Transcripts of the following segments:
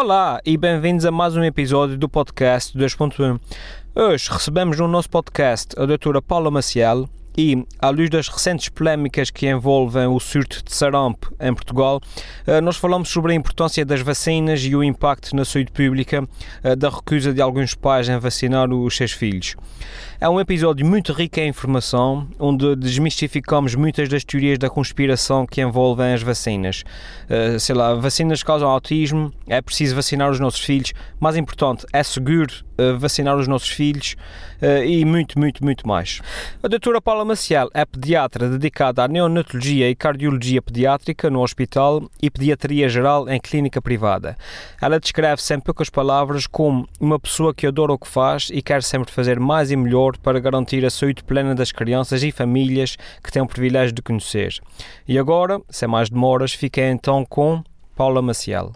Olá e bem-vindos a mais um episódio do podcast 2.1. Hoje recebemos no nosso podcast a doutora Paula Maciel, e, à luz das recentes polémicas que envolvem o surto de sarampo em Portugal, eh, nós falamos sobre a importância das vacinas e o impacto na saúde pública eh, da recusa de alguns pais em vacinar os seus filhos. É um episódio muito rico em informação, onde desmistificamos muitas das teorias da conspiração que envolvem as vacinas. Uh, sei lá, vacinas causam autismo, é preciso vacinar os nossos filhos, mais importante, é seguro vacinar os nossos filhos uh, e muito, muito, muito mais. A doutora Paula Maciel é pediatra dedicada à neonatologia e cardiologia pediátrica no hospital e pediatria geral em clínica privada. Ela descreve-se em poucas palavras como uma pessoa que adora o que faz e quer sempre fazer mais e melhor para garantir a saúde plena das crianças e famílias que têm o privilégio de conhecer. E agora, sem mais demoras, fiquei então com Paula Maciel.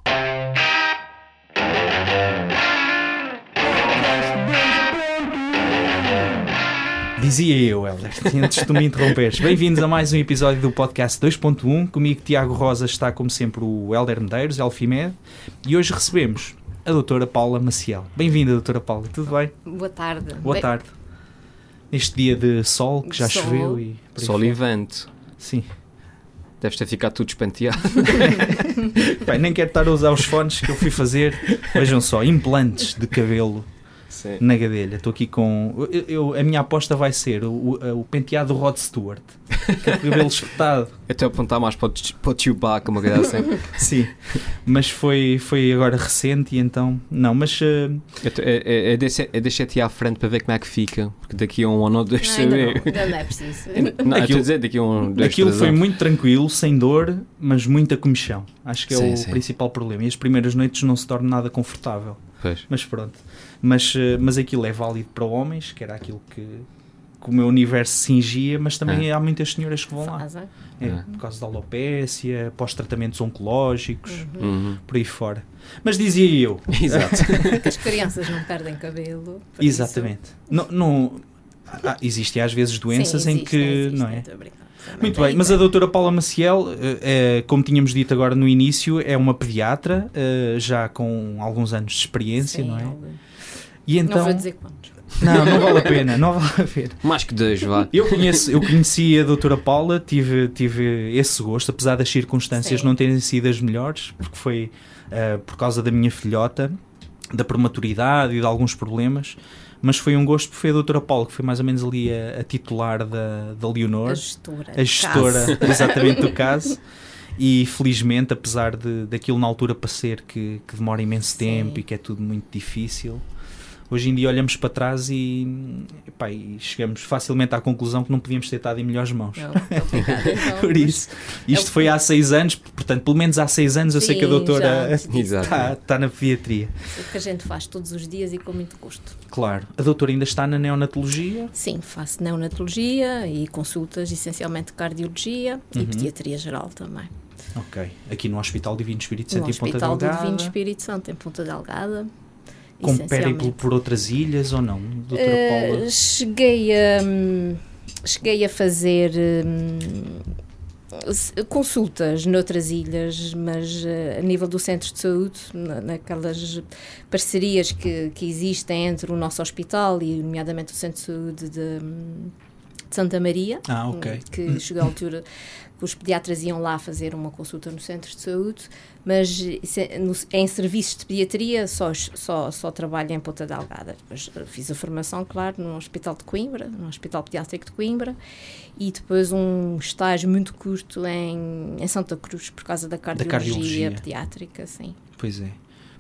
Dizia eu, Helder, antes de tu me interromperes. Bem-vindos a mais um episódio do podcast 2.1. Comigo, Tiago Rosa, está como sempre o Helder Medeiros, Elfimed, e hoje recebemos a doutora Paula Maciel. Bem-vinda, doutora Paula, tudo bem? Boa tarde. Boa bem... tarde neste dia de sol que já sol. choveu e sol e vento. Sim. Deves ter ficado tudo espenteado. Bem, nem quero estar a usar os fones que eu fui fazer. Vejam só, implantes de cabelo Sim. na gadelha. Estou aqui com. Eu, eu, a minha aposta vai ser o, o, o penteado Rod Stewart, é cabelo espetado. Até apontar mais para o, para o Chewbacca, uma coisa assim. Sim, mas foi, foi agora recente e então. Não, mas. Uh... É, é, é, deixa, é deixa-te à frente para ver como é que fica, porque daqui a um ano ou dois não, ainda não, ainda não é preciso. Não, aquilo, dizer, daqui a um, dois, aquilo foi anos. muito tranquilo, sem dor, mas muita comichão. Acho que é sim, o sim. principal problema. E as primeiras noites não se torna nada confortável. Pois. Mas pronto. Mas, eh, mas aquilo é válido para homens, que era aquilo que, que o meu universo cingia, mas também é. há muitas senhoras que vão lá. É, é. Por causa da alopécia, pós-tratamentos oncológicos, uhum. Uhum. por aí fora. Mas dizia eu. Exato. que as crianças não perdem cabelo. Exatamente. Não, não, ah, existem às vezes doenças Sim, existe, em que. Existe, não é? Muito bem, mas a doutora Paula Maciel, é, como tínhamos dito agora no início, é uma pediatra, eh, já com alguns anos de experiência, Sim, não é? E então, não vou dizer quantos. Não, não vale a pena, não vale a pena. Mais que dois, vá. Eu, conheço, eu conheci a doutora Paula, tive, tive esse gosto, apesar das circunstâncias Sim. não terem sido as melhores, porque foi uh, por causa da minha filhota, da prematuridade e de alguns problemas, mas foi um gosto, porque foi a doutora Paula, que foi mais ou menos ali a, a titular da, da Leonor. A gestora. A gestora, exatamente, do caso. E felizmente, apesar de, daquilo na altura parecer que, que demora imenso Sim. tempo e que é tudo muito difícil, hoje em dia olhamos para trás e, epá, e, chegamos facilmente à conclusão que não podíamos ter estado em melhores mãos. Não, então, Por isso, isto foi há seis anos, portanto, pelo menos há seis anos eu Sim, sei que a doutora está, está na pediatria. O que a gente faz todos os dias e com muito gosto. Claro. A doutora ainda está na neonatologia? Sim, faço neonatologia e consultas essencialmente cardiologia uhum. e pediatria geral também. Ok. Aqui no Hospital Divino Espírito Santo no em Ponta Delgada? No Hospital Divino Espírito Santo em Ponta Delgada com périplo por outras ilhas ou não, doutora uh, Paula? Cheguei a, cheguei a fazer um, consultas noutras ilhas, mas uh, a nível do centro de saúde, na, naquelas parcerias que, que existem entre o nosso hospital e, nomeadamente, o centro de saúde de, de Santa Maria, ah, okay. que chegou à altura os pediatras iam lá fazer uma consulta no centro de saúde, mas é, em serviços de pediatria só, só, só trabalho em Ponta Delgada. Depois fiz a formação, claro, no Hospital de Coimbra, no Hospital Pediátrico de Coimbra, e depois um estágio muito curto em, em Santa Cruz, por causa da cardiologia, da cardiologia. pediátrica, sim. Pois é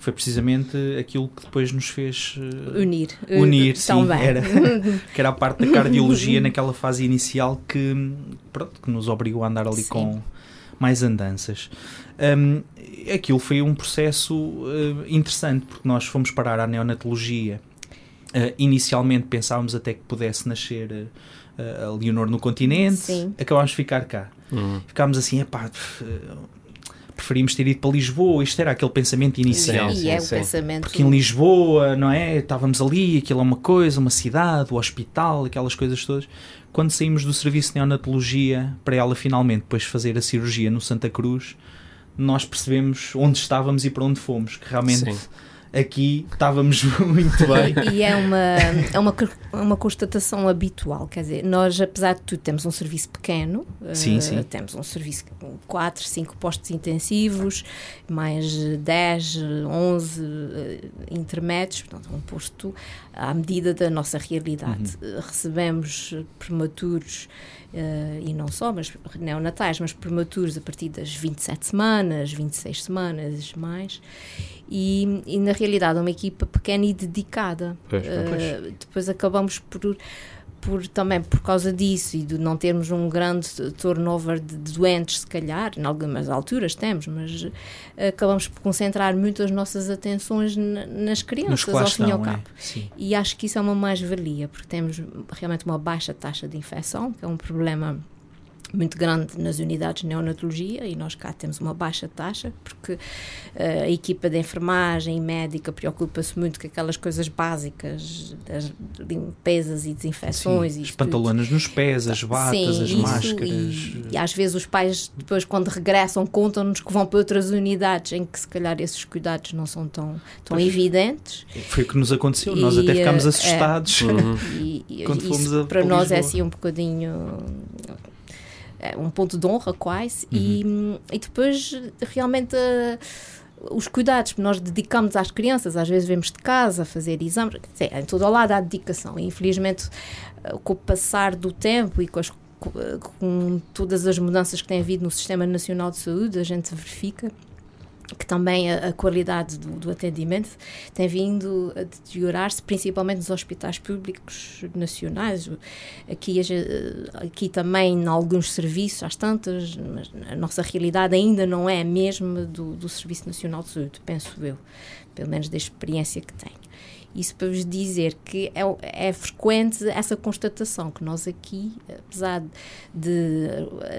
foi precisamente aquilo que depois nos fez uh, unir. Unir, uh, sim, era, que era a parte da cardiologia naquela fase inicial que, pronto, que nos obrigou a andar ali sim. com mais andanças. Um, aquilo foi um processo uh, interessante, porque nós fomos parar à neonatologia. Uh, inicialmente pensávamos até que pudesse nascer uh, a Leonor no continente, Sim. acabámos de ficar cá. Uhum. Ficámos assim, epá, preferimos ter ido para Lisboa, isto era aquele pensamento inicial. E é o pensamento. Porque em Lisboa, não é? Estávamos ali, aquilo é uma coisa, uma cidade, o hospital, aquelas coisas todas. Quando saímos do serviço de neonatologia, para ela finalmente depois fazer a cirurgia no Santa Cruz, nós percebemos onde estávamos e para onde fomos, que realmente Sim aqui estávamos muito bem. E é uma, é uma, uma constatação habitual, quer dizer, nós, apesar de tudo, temos um serviço pequeno, sim, uh, sim. temos um serviço com 4, 5 postos intensivos, mais 10, 11 uh, intermédios, portanto, um posto à medida da nossa realidade. Uhum. Recebemos prematuros Uh, e não só, mas neonatais, mas prematuros a partir das 27 semanas, 26 semanas, mais. E, e na realidade é uma equipa pequena e dedicada. Pois, uh, depois acabamos por por, também por causa disso e de não termos um grande turnover de, de doentes, se calhar, em algumas alturas temos, mas uh, acabamos por concentrar muito as nossas atenções nas crianças, ao fim e ao cabo. É? E acho que isso é uma mais-valia, porque temos realmente uma baixa taxa de infecção, que é um problema muito grande nas unidades de neonatologia e nós cá temos uma baixa taxa porque uh, a equipa de enfermagem e médica preocupa-se muito com aquelas coisas básicas das limpezas e desinfecções. Sim, e as pantalonas nos pés, as batas, Sim, as máscaras. E, e, às vezes os pais depois quando regressam contam-nos que vão para outras unidades em que se calhar esses cuidados não são tão, tão evidentes. Foi o que nos aconteceu, e, nós até ficámos eh, assustados é, uhum. e, quando fomos a, para nós é assim um bocadinho é um ponto de honra quase, uhum. e, e depois realmente. Uh, os cuidados que nós dedicamos às crianças, às vezes vemos de casa fazer exames, dizer, em todo o lado há dedicação. E infelizmente, uh, com o passar do tempo e com, as, com todas as mudanças que tem havido no Sistema Nacional de Saúde, a gente verifica que também a, a qualidade do, do, atendimento tem vindo a deteriorar-se, principalmente nos hospitais públicos nacionais. Aqui, aqui também, em alguns serviços, às tantas, mas a nossa realidade ainda não é a mesma do, do Serviço Nacional de Saúde, penso eu, pelo menos da experiência que tenho. Isso para vos dizer que é, é frequente essa constatação que nós aqui, apesar de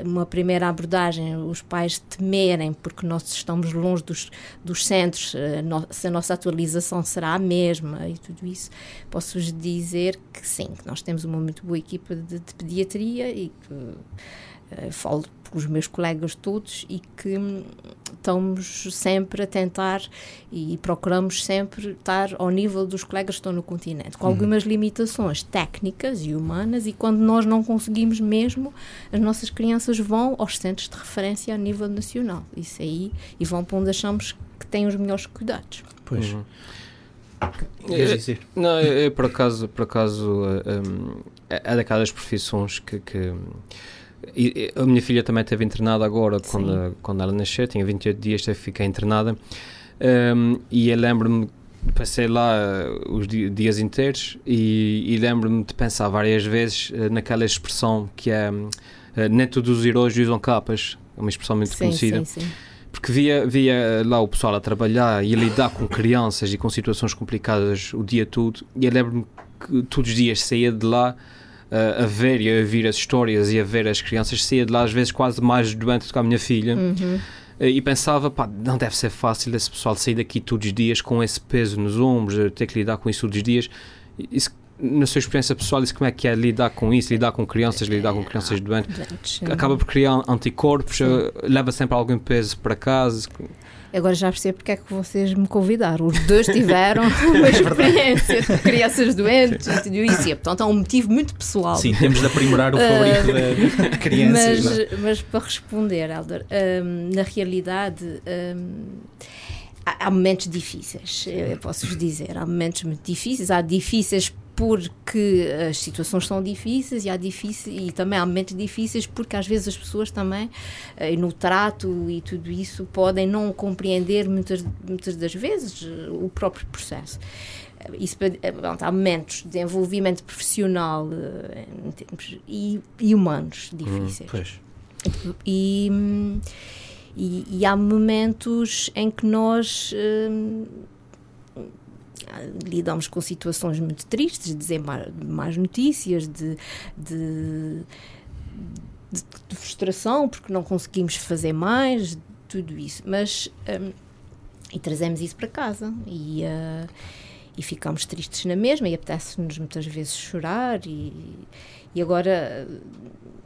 uma primeira abordagem os pais temerem porque nós estamos longe dos, dos centros, eh, se a nossa atualização será a mesma e tudo isso, posso-vos dizer que sim, que nós temos uma muito boa equipa de, de pediatria e que uh, falo os meus colegas todos e que estamos sempre a tentar e procuramos sempre estar ao nível dos colegas que estão no continente, com uhum. algumas limitações técnicas e humanas, e quando nós não conseguimos mesmo, as nossas crianças vão aos centros de referência a nível nacional. Isso aí, e vão para onde achamos que têm os melhores cuidados. Pois. Uhum. É, não, é, é, por acaso, por acaso um, é, é daquelas profissões que, que e, a minha filha também esteve internada agora, quando, quando ela nasceu, tinha 28 dias, teve ficar internada. Um, e eu lembro-me, passei lá uh, os dias inteiros e, e lembro-me de pensar várias vezes uh, naquela expressão que é uh, nem todos os heróis usam capas, é uma expressão muito sim, conhecida. Sim, sim. Porque via, via lá o pessoal a trabalhar e a lidar com crianças e com situações complicadas o dia todo, e eu lembro-me que todos os dias saía de lá a ver e a ouvir as histórias e a ver as crianças, saía de lá às vezes quase mais doente do que a minha filha. Uhum. E pensava, pá, não deve ser fácil esse pessoal sair daqui todos os dias com esse peso nos ombros, ter que lidar com isso todos os dias. Isso, na sua experiência pessoal, isso como é que é lidar com isso, lidar com crianças, lidar com crianças doentes? Acaba por criar anticorpos, leva sempre algum peso para casa. Agora já percebo porque é que vocês me convidaram. Os dois tiveram uma é experiência de crianças doentes e isso. E, portanto, é um motivo muito pessoal. Sim, temos de aprimorar o favorito uh, de crianças. Mas, é? mas, para responder, Helder, um, na realidade. Um, há momentos difíceis, eu posso vos dizer, há momentos muito difíceis, há difíceis porque as situações são difíceis e, há difícil, e também há momentos difíceis porque às vezes as pessoas também eh, no trato e tudo isso podem não compreender muitas, muitas das vezes o próprio processo. Isso, eh, há momentos de desenvolvimento profissional eh, e, e humanos difíceis. Hum, e, e, e, há momentos em que nós lidamos com situações muito tristes, de dizer más notícias, de, de, de, de, frustração porque não conseguimos fazer mais, tudo isso. Mas. Um, e trazemos isso para casa. E. Uh, e ficamos tristes na mesma e apetece-nos muitas vezes chorar e, e agora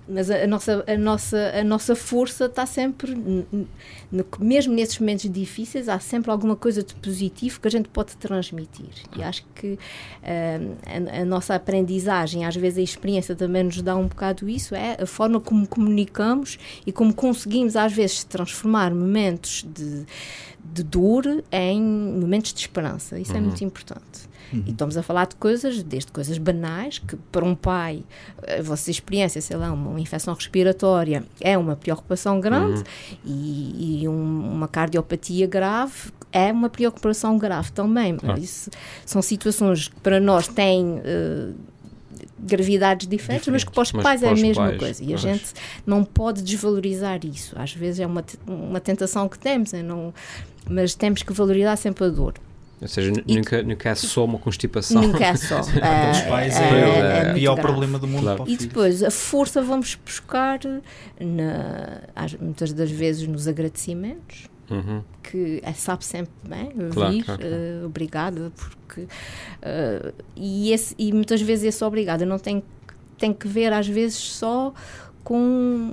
mas a, a, nossa, a, nossa, a nossa força está sempre, mesmo nesses momentos difíceis, há sempre alguma coisa de positivo que a gente pode transmitir. E acho que uh, a, a, nossa aprendizagem, às vezes a experiência também nos dá um bocado isso, é a forma como comunicamos e como conseguimos, às vezes, transformar momentos de, de dor em momentos de esperança. Isso é uhum. é muito importante. Uhum. E estamos a falar de coisas, desde coisas banais, que para um pai, a vossa experiência, sei lá, uma, infecção respiratória é uma preocupação grande uhum. e, e um, uma cardiopatia grave é uma preocupação grave também. Ah. Isso são situações que para nós têm. Uh, gravidades diferentes, diferentes, mas que para os pais é a mesma pais, coisa. E a gente não pode desvalorizar isso. Às vezes é uma, uma tentação que temos, é não, mas temos que valorizar sempre a dor. Ou seja, nunca, nunca é só uma constipação. Nunca é só. Para os pais é, é, é, é, é o problema do mundo. Claro. E depois, a força vamos buscar na, muitas das vezes nos agradecimentos. Uhum. que é, sabe sempre bem claro, ouvir, claro, claro. Uh, obrigada, porque uh, e, esse, e muitas vezes esse obrigada não tem, tem que ver às vezes só com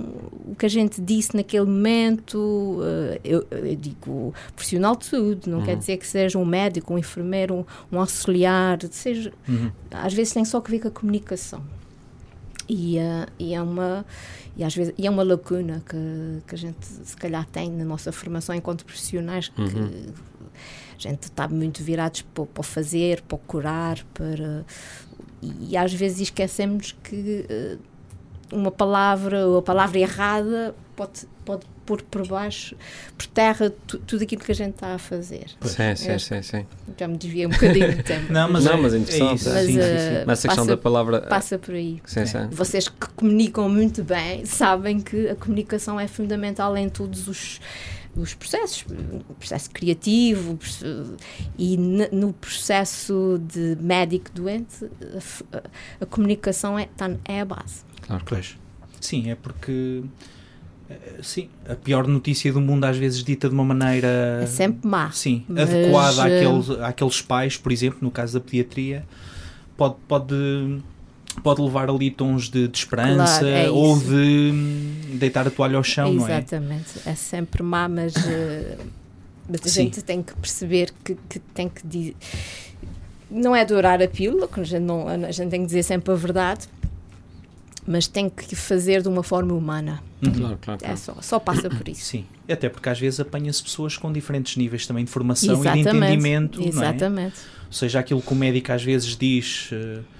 o que a gente disse naquele momento, eh, eu, eu digo profissional de saúde, não uhum. quer dizer que seja um médico, um enfermeiro, um, um auxiliar, seja, uhum. às vezes tem só que ver com a comunicação. E, uh, e é uma e às vezes e é uma lacuna que, que a gente se calhar tem na nossa formação enquanto profissionais que uhum. a gente está muito virados para, para fazer, para curar, para e, e às vezes esquecemos que uh, uma palavra ou a palavra errada pode, pode pôr por baixo, por terra, tu, tudo aquilo que a gente está a fazer. Sim, sim, sim, sim. Já me desviei um bocadinho do tempo. Não, mas, não, é, mas é interessante. É mas, sim, sim, sim. Mas essa questão da palavra. Eh, passa por aí. Sim, sim. Vocês que comunicam muito bem sabem que a comunicação é fundamental em todos os os processos, o processo criativo e no processo de médico doente, a, a comunicação é, tá, é a base. Claro, pois. Sim, é porque eh, Sim, a pior notícia do mundo às vezes dita de uma maneira é sempre má. Sim, mas... adequada àqueles, àqueles pais, por exemplo, no caso da pediatria, pode, pode, pode levar ali tons de, de esperança claro, é ou de deitar a toalha ao chão, Exatamente. não é? Exatamente, é sempre má, mas, eh, mas a Sim. gente tem que perceber que, que tem que. Não é adorar a pílula, a gente, não, a gente tem que dizer sempre a verdade, mas tem que fazer de uma forma humana. Uhum. Claro, claro, claro. É só, só passa por isso. Sim, até porque às vezes apanha-se pessoas com diferentes níveis também de formação Exatamente. e de entendimento. Exatamente. É? Ou seja, aquilo que o médico às vezes diz. Uh,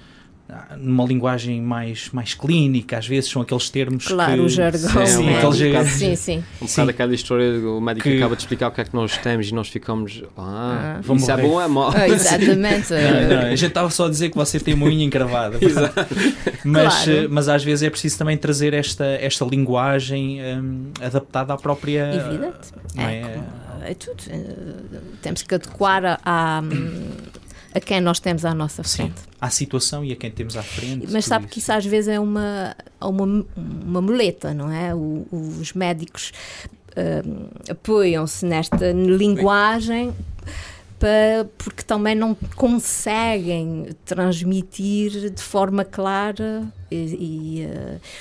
numa linguagem mais, mais clínica, às vezes são aqueles termos claro, que... o jargão sim, é, aqueles, um sim, sim. Um bocado aquela história, o médico que... acaba de explicar o que é que nós temos e nós ficamos ah, ah vamos isso é bom ou é mau? Ah, exatamente. não, não, a gente estava só a dizer que você tem uma unha encravada. mas, claro. Eh, mas às vezes é preciso também trazer esta, esta linguagem um, adaptada à própria... Evidente. É, é? é, tudo. Temos que adequar a... a a quem nós temos à nossa frente. Sim, à situação e a quem temos à frente. Mas sabe isso. que isso às vezes é uma, uma, uma muleta, não é? O, os médicos uh, apoiam-se nesta linguagem para, porque também não conseguem transmitir de forma clara e,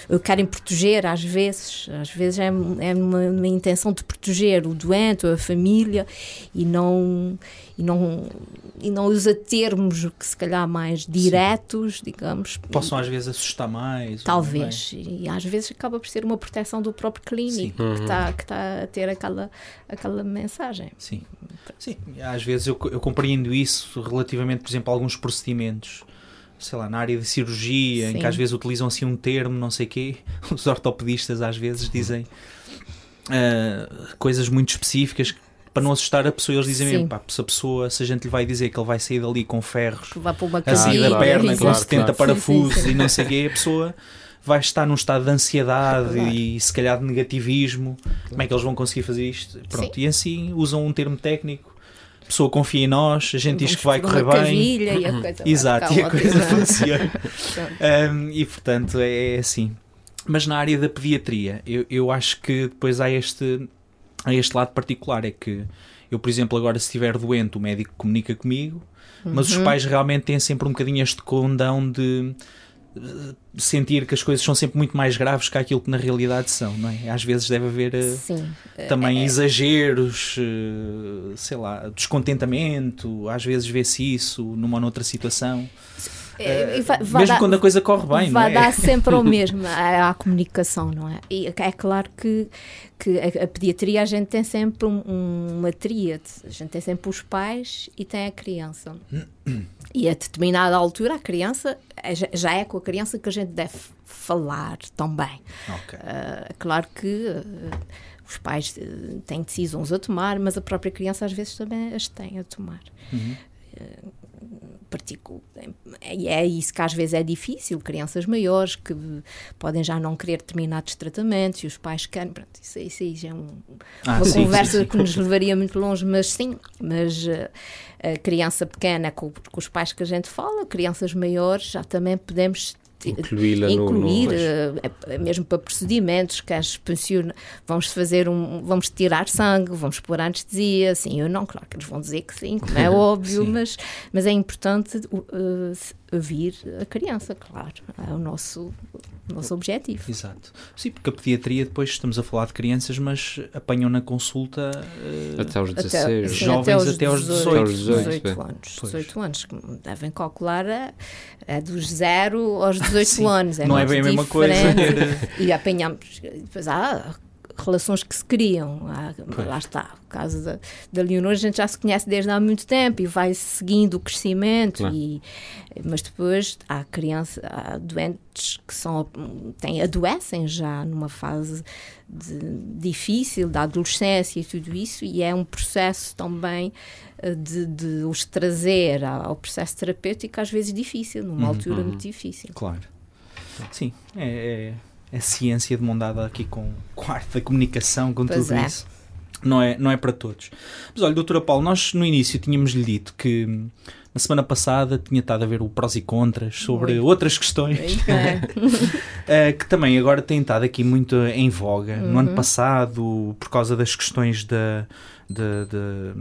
e uh, querem proteger às vezes, às vezes é, é uma, uma, intenção de proteger o doente ou a família e não e não e não usa termos que se calhar mais diretos, Sim. digamos. Possam às vezes assustar mais. Talvez. E às vezes acaba por ser uma proteção do próprio clínico Sim. que está que tá a ter aquela, aquela mensagem. Sim. Sim. Às vezes eu, eu compreendo isso relativamente, por exemplo, a alguns procedimentos sei lá, na área de cirurgia, Sim. em que às vezes utilizam assim um termo, não sei quê, os ortopedistas às vezes dizem uh, coisas muito específicas para não assustar a pessoa, eles dizem mesmo, pá, se a pessoa, se a gente lhe vai dizer que ele vai sair dali com ferros a sair da perna, com 70 claro. parafusos sim, sim, sim. e não sei o quê, a pessoa vai estar num estado de ansiedade claro. e se calhar de negativismo. Como é que eles vão conseguir fazer isto? Pronto, e assim usam um termo técnico. A pessoa confia em nós, a gente diz que vai correr bem. E a coisa Exato, e a coisa funciona. um, e portanto é, é assim. Mas na área da pediatria, eu, eu acho que depois há este a este lado particular, é que Eu, por exemplo, agora se estiver doente, o médico comunica comigo, mas os pais realmente têm sempre um bocadinho este condão de sentir que as coisas são sempre muito mais graves que aquilo que na realidade são, não é? Às vezes deve haver eh, Sim. também É- exageros, eh, sei lá, descontentamento, às vezes vê-se isso numa ou noutra situação. É- vai- vai Mesmo dar- quando a coisa corre bem, vai não é? dar sempre ao mesmo, à, à comunicação, não é? E é claro que, que a, a pediatria a gente tem sempre um- um- uma tríade, a gente tem sempre os pais e tem a criança. E a determinada altura a criança, é- já- é com a criança que a gente deve falar também. Ok. Ah, claro que ah, os pais têm decisões a tomar, mas a própria criança às vezes também as tem a tomar. Ah, particu- E é isso que às vezes é difícil, crianças maiores que podem já não querer determinados tratamentos e os pais querem, pronto, isso, isso aí já é um- Ah, uma sim, conversa sim, sim. que nos levaria muito longe, mas sim, mas eh, a criança pequena com, com os pais que a gente fala, crianças maiores já também podemos Incluí-la no- no- incluir, Pois. eh, é- mesmo para procedimentos, que as pensiona, vamos fazer um, vamos tirar sangue, vamos pôr anestesia, sim, eu não, claro que eles vão dizer que sim, como é óbvio, Sim. mas, mas é importante uh, ouvir a criança, claro, é o nosso, nosso objetivo. Exato. Sim, porque a pediatria, depois estamos a falar de crianças, mas apanham na consulta. eh, Até aos Até, 16. sim, jovens até aos 18, aos 18, 18 é. anos. Pois. 18 anos, que devem calcular é, é dos 0 aos 18 Sim. anos. É não é bem a mesma coisa. diferente. E apanhamos, depois há relações que se criam. Pois. lá está, o caso da, da Leonor, a gente já se conhece desde há muito tempo e vai seguindo o crescimento. Claro. E, mas depois há crianças, há doentes que são, têm, adoecem já numa fase de- difícil da adolescência e tudo isso, e é um processo também eh, de, de os trazer ao ao processo terapêutico, às vezes difícil, numa Uhum, altura uhum. muito difícil. Claro. Sim, é, é, é ciência de mão dada aqui com, com a arte da comunicação, com Pois tudo é. isso. Não é, não é para todos. Mas olha, doutora Paulo, nós no início tínhamos-lhe dito que na semana passada tinha estado a ver o prós e contras sobre Oi. outras questões É. eh, que também agora têm estado aqui muito em voga. No Uhum. ano passado, por causa das questões da. Da- da-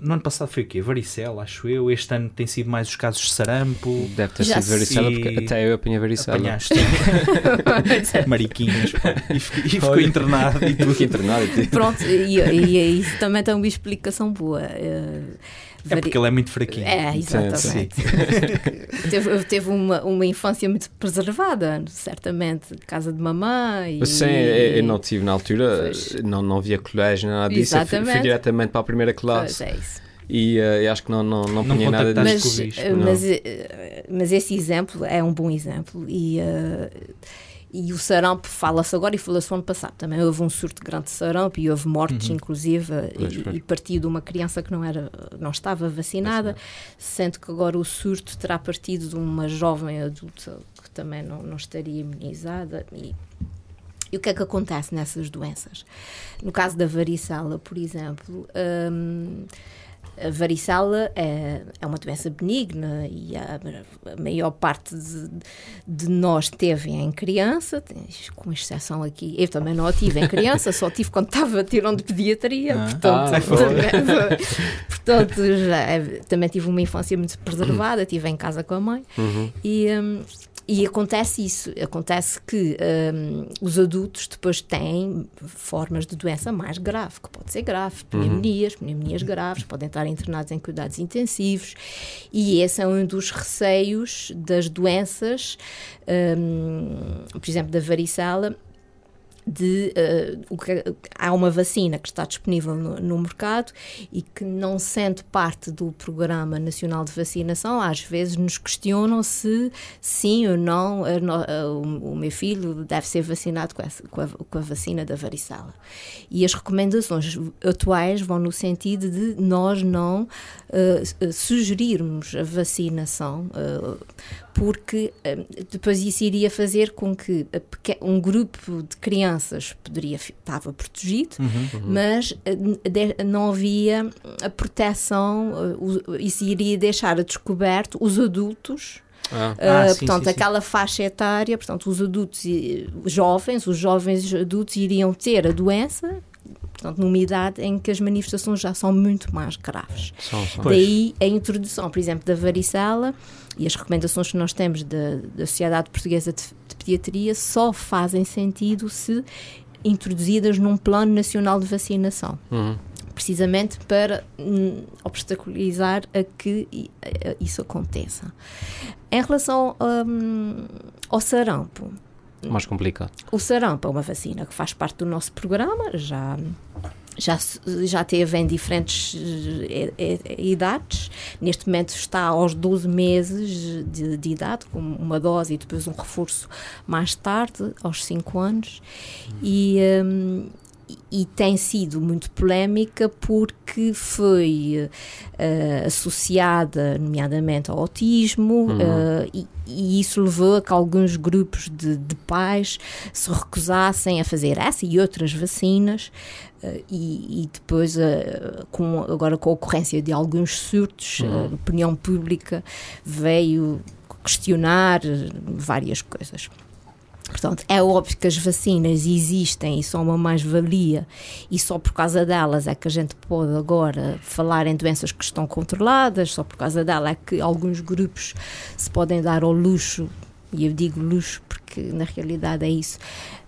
no ano passado foi o quê? Varicela, acho eu. Este ano tem sido mais os casos de sarampo. Deve ter Já sido varicela, porque até eu apanhei varicela. Apanhaste mariquinhas e, fi- e ficou Olha. internado e tudo. Fiquei internado e tudo. Pronto, e, e isso também tem uma explicação boa. eh, É vari- porque ele é muito fraquinho. É, exatamente. teve teve uma, uma infância muito preservada, certamente. Casa de mamãe. Sim, eu eu não tive na altura, Pois. não, não via colégio, nada disso. Eu fui, fui Exatamente. diretamente para a primeira Pois classe é isso. e eu acho que não, não, não Não punha nada disso. com o Mas, bicho, eh, não. mas, eh, mas esse exemplo é um bom exemplo e, eh, e o sarampo fala-se agora e falou-se no ano passado também houve um surto grande de sarampo e houve mortes inclusive Pois, e, pois. e partiu de uma criança que não era não estava vacinada sendo que agora o surto terá partido de uma jovem adulta que também não, não estaria imunizada e e o que é que acontece nessas doenças? No caso da varicela, por exemplo, hum, a varicela é, é uma doença benigna e a, a maior parte de, de nós teve em criança, com exceção aqui, eu também não a tive em criança, só tive quando estava tirando de pediatria, Ah. portanto, Ah, também, portanto já, é- também tive uma infância muito preservada, estive em casa com a mãe Uhum. e, hum, e acontece isso, acontece que hum, os adultos depois têm formas de doença mais grave, que pode ser grave, pneumonias, pneumonias graves, podem estar internados em cuidados intensivos, e esse é um dos receios das doenças, hum, por exemplo, da varicela, de o que- há uma vacina que está disponível no, no mercado e que não sendo parte do Programa Nacional de Vacinação, às vezes nos questionam se sim ou não a a- o, o meu filho deve ser vacinado com, essa- com a, com a vacina da varicela. E as recomendações atuais vão no sentido de nós não eh, sugerirmos a vacinação eh, porque depois isso iria fazer com que um grupo de crianças poderia fi- estava protegido, mas eh, de- não havia a proteção, eh, o- isso iria deixar a descoberto os adultos. Ah, Ah, sim, portanto, sim, sim. aquela faixa etária, portanto, os adultos os jovens, os jovens adultos iriam ter a doença portanto, numa idade em que as manifestações já são muito mais graves. São, são. Daí a introdução, por exemplo, da varicela e as recomendações que nós temos da, da Sociedade Portuguesa de, de Pediatria só fazem sentido se introduzidas num plano nacional de vacinação. Uhum. Precisamente para hum, obstaculizar a que isso aconteça. Em relação hum, ao sarampo, Mais complicado. o sarampo é uma vacina que faz parte do nosso programa, já, já, já teve em diferentes eh, eh, eh, idades. Neste momento está aos 12 meses de, de idade, com uma dose e depois um reforço mais tarde, aos 5 anos. E. hum, e tem sido muito polémica porque foi eh, associada, nomeadamente, ao autismo, eh, e, e isso levou a que alguns grupos de, de pais se recusassem a fazer essa e outras vacinas. eh, e, e depois, com, agora com a ocorrência de alguns surtos, a opinião pública veio questionar várias coisas. Portanto, é óbvio que as vacinas existem e são uma mais-valia, e só por causa delas é que a gente pode agora falar em doenças que estão controladas, só por causa dela é que alguns grupos se podem dar ao luxo, e eu digo luxo porque na realidade é isso,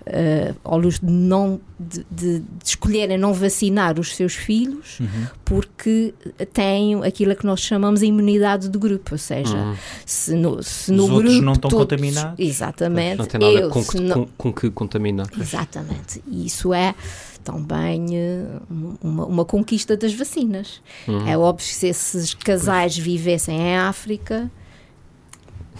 eh, ao luxo de, não, de, de- de escolherem não vacinar os seus filhos porque têm aquilo que nós chamamos de imunidade do grupo, ou seja, Uhum. se no, se no Os outros não estão todos- contaminados. Exatamente. Não tem nada eu, com, que, não- com, com que contaminar. Exatamente. E isso é também eh, uma, uma conquista das vacinas. Uhum. É óbvio que se esses casais vivessem em África,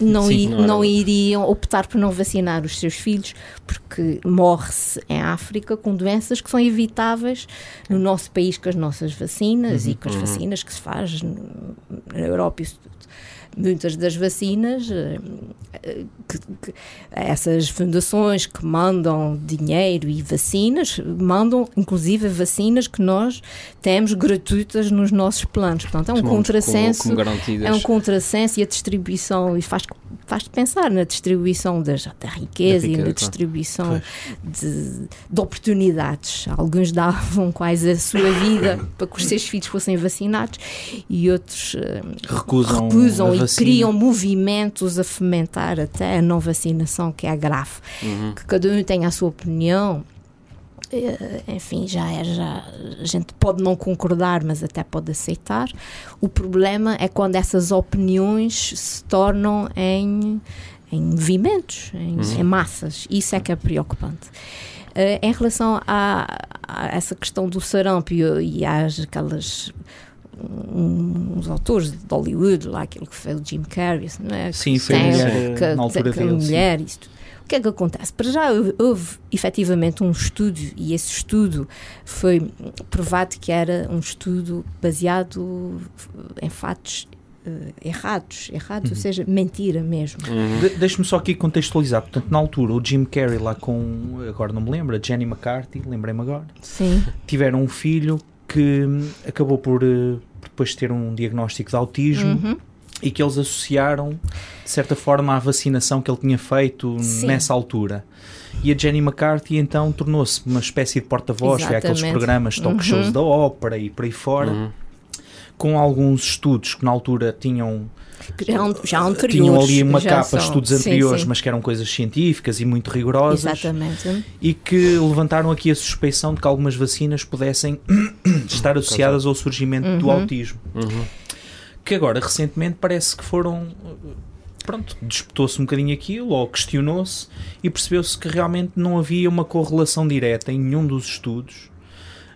não, Sim, i- não não iriam optar por não vacinar os seus filhos, porque morre-se em África com doenças que são evitáveis no nosso país com as nossas vacinas e com as vacinas que se faz na Europa. e. Muitas das vacinas, eh, que- que- essas fundações que mandam dinheiro e vacinas, mandam inclusive vacinas que nós temos gratuitas nos nossos planos. Portanto, é um Tomamos contrassenso. Como, como garantidas. É um contrassenso e a distribuição, e faz, faz pensar na distribuição das, da riqueza Da e riqueza, na claro. distribuição de, de oportunidades. Alguns davam quase a sua vida para que os seus filhos fossem vacinados e outros eh, Recusam, recusam e vacina. criam movimentos a fomentar até a não vacinação, que é grave. Uhum. Que cada um tenha a sua opinião. eh, Enfim, já é, já, a gente pode não concordar, mas até pode aceitar. O problema é quando essas opiniões se tornam em, em movimentos, em, em massas. Isso é que é preocupante. Eh, em relação a, a essa questão do sarampo e, e às aquelas uns autores de Hollywood, lá aquilo que fez o Jim Carrey, não é? Sim, foi Tem- mulher, que- na altura que dele, sim. mulher, isto. O que é que acontece? Para já houve, houve efetivamente um estudo, e esse estudo foi provado que era um estudo baseado em fatos eh, errados, errados, ou seja, mentira mesmo. De- Deixa-me só aqui contextualizar. Portanto, na altura, o Jim Carrey lá com, agora não me lembro, a Jenny McCarthy, lembrei-me agora, Sim, tiveram um filho que hum, acabou por eh, depois ter um diagnóstico de autismo Uhum. e que eles associaram, de certa forma, à vacinação que ele tinha feito Sim. nessa altura. E a Jenny McCarthy então tornou-se uma espécie de porta-voz, foi aqueles programas talk shows Uhum. da ópera e por aí fora, Uhum. com alguns estudos que na altura tinham já, já anteriores. tinham ali uma capa, são- estudos sim, anteriores, sim. mas que eram coisas científicas e muito rigorosas Exatamente. e que levantaram aqui a suspeição de que algumas vacinas pudessem estar associadas ao surgimento do Uhum. autismo. Uhum. Que agora, recentemente, parece que foram. Pronto, disputou-se um bocadinho aquilo, ou questionou-se, e percebeu-se que realmente não havia uma correlação direta em nenhum dos estudos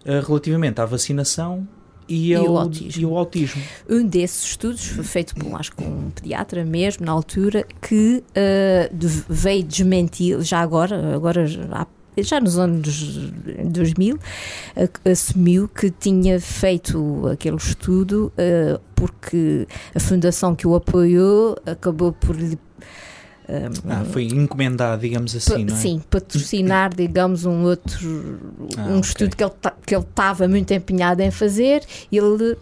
eh, relativamente à vacinação e, E ao, o autismo. e ao autismo. Um desses estudos foi feito por, acho que um pediatra mesmo, na altura, que eh, de- veio desmentir, já agora, agora já, há- já nos anos 2000, eh, assumiu que tinha feito aquele estudo eh, porque a fundação que o apoiou acabou por lhe eh, Ah, foi encomendado, digamos assim, não é? Sim, patrocinar, digamos, um outro Ah, um ok. estudo que ele que ele estava muito empenhado em fazer, ele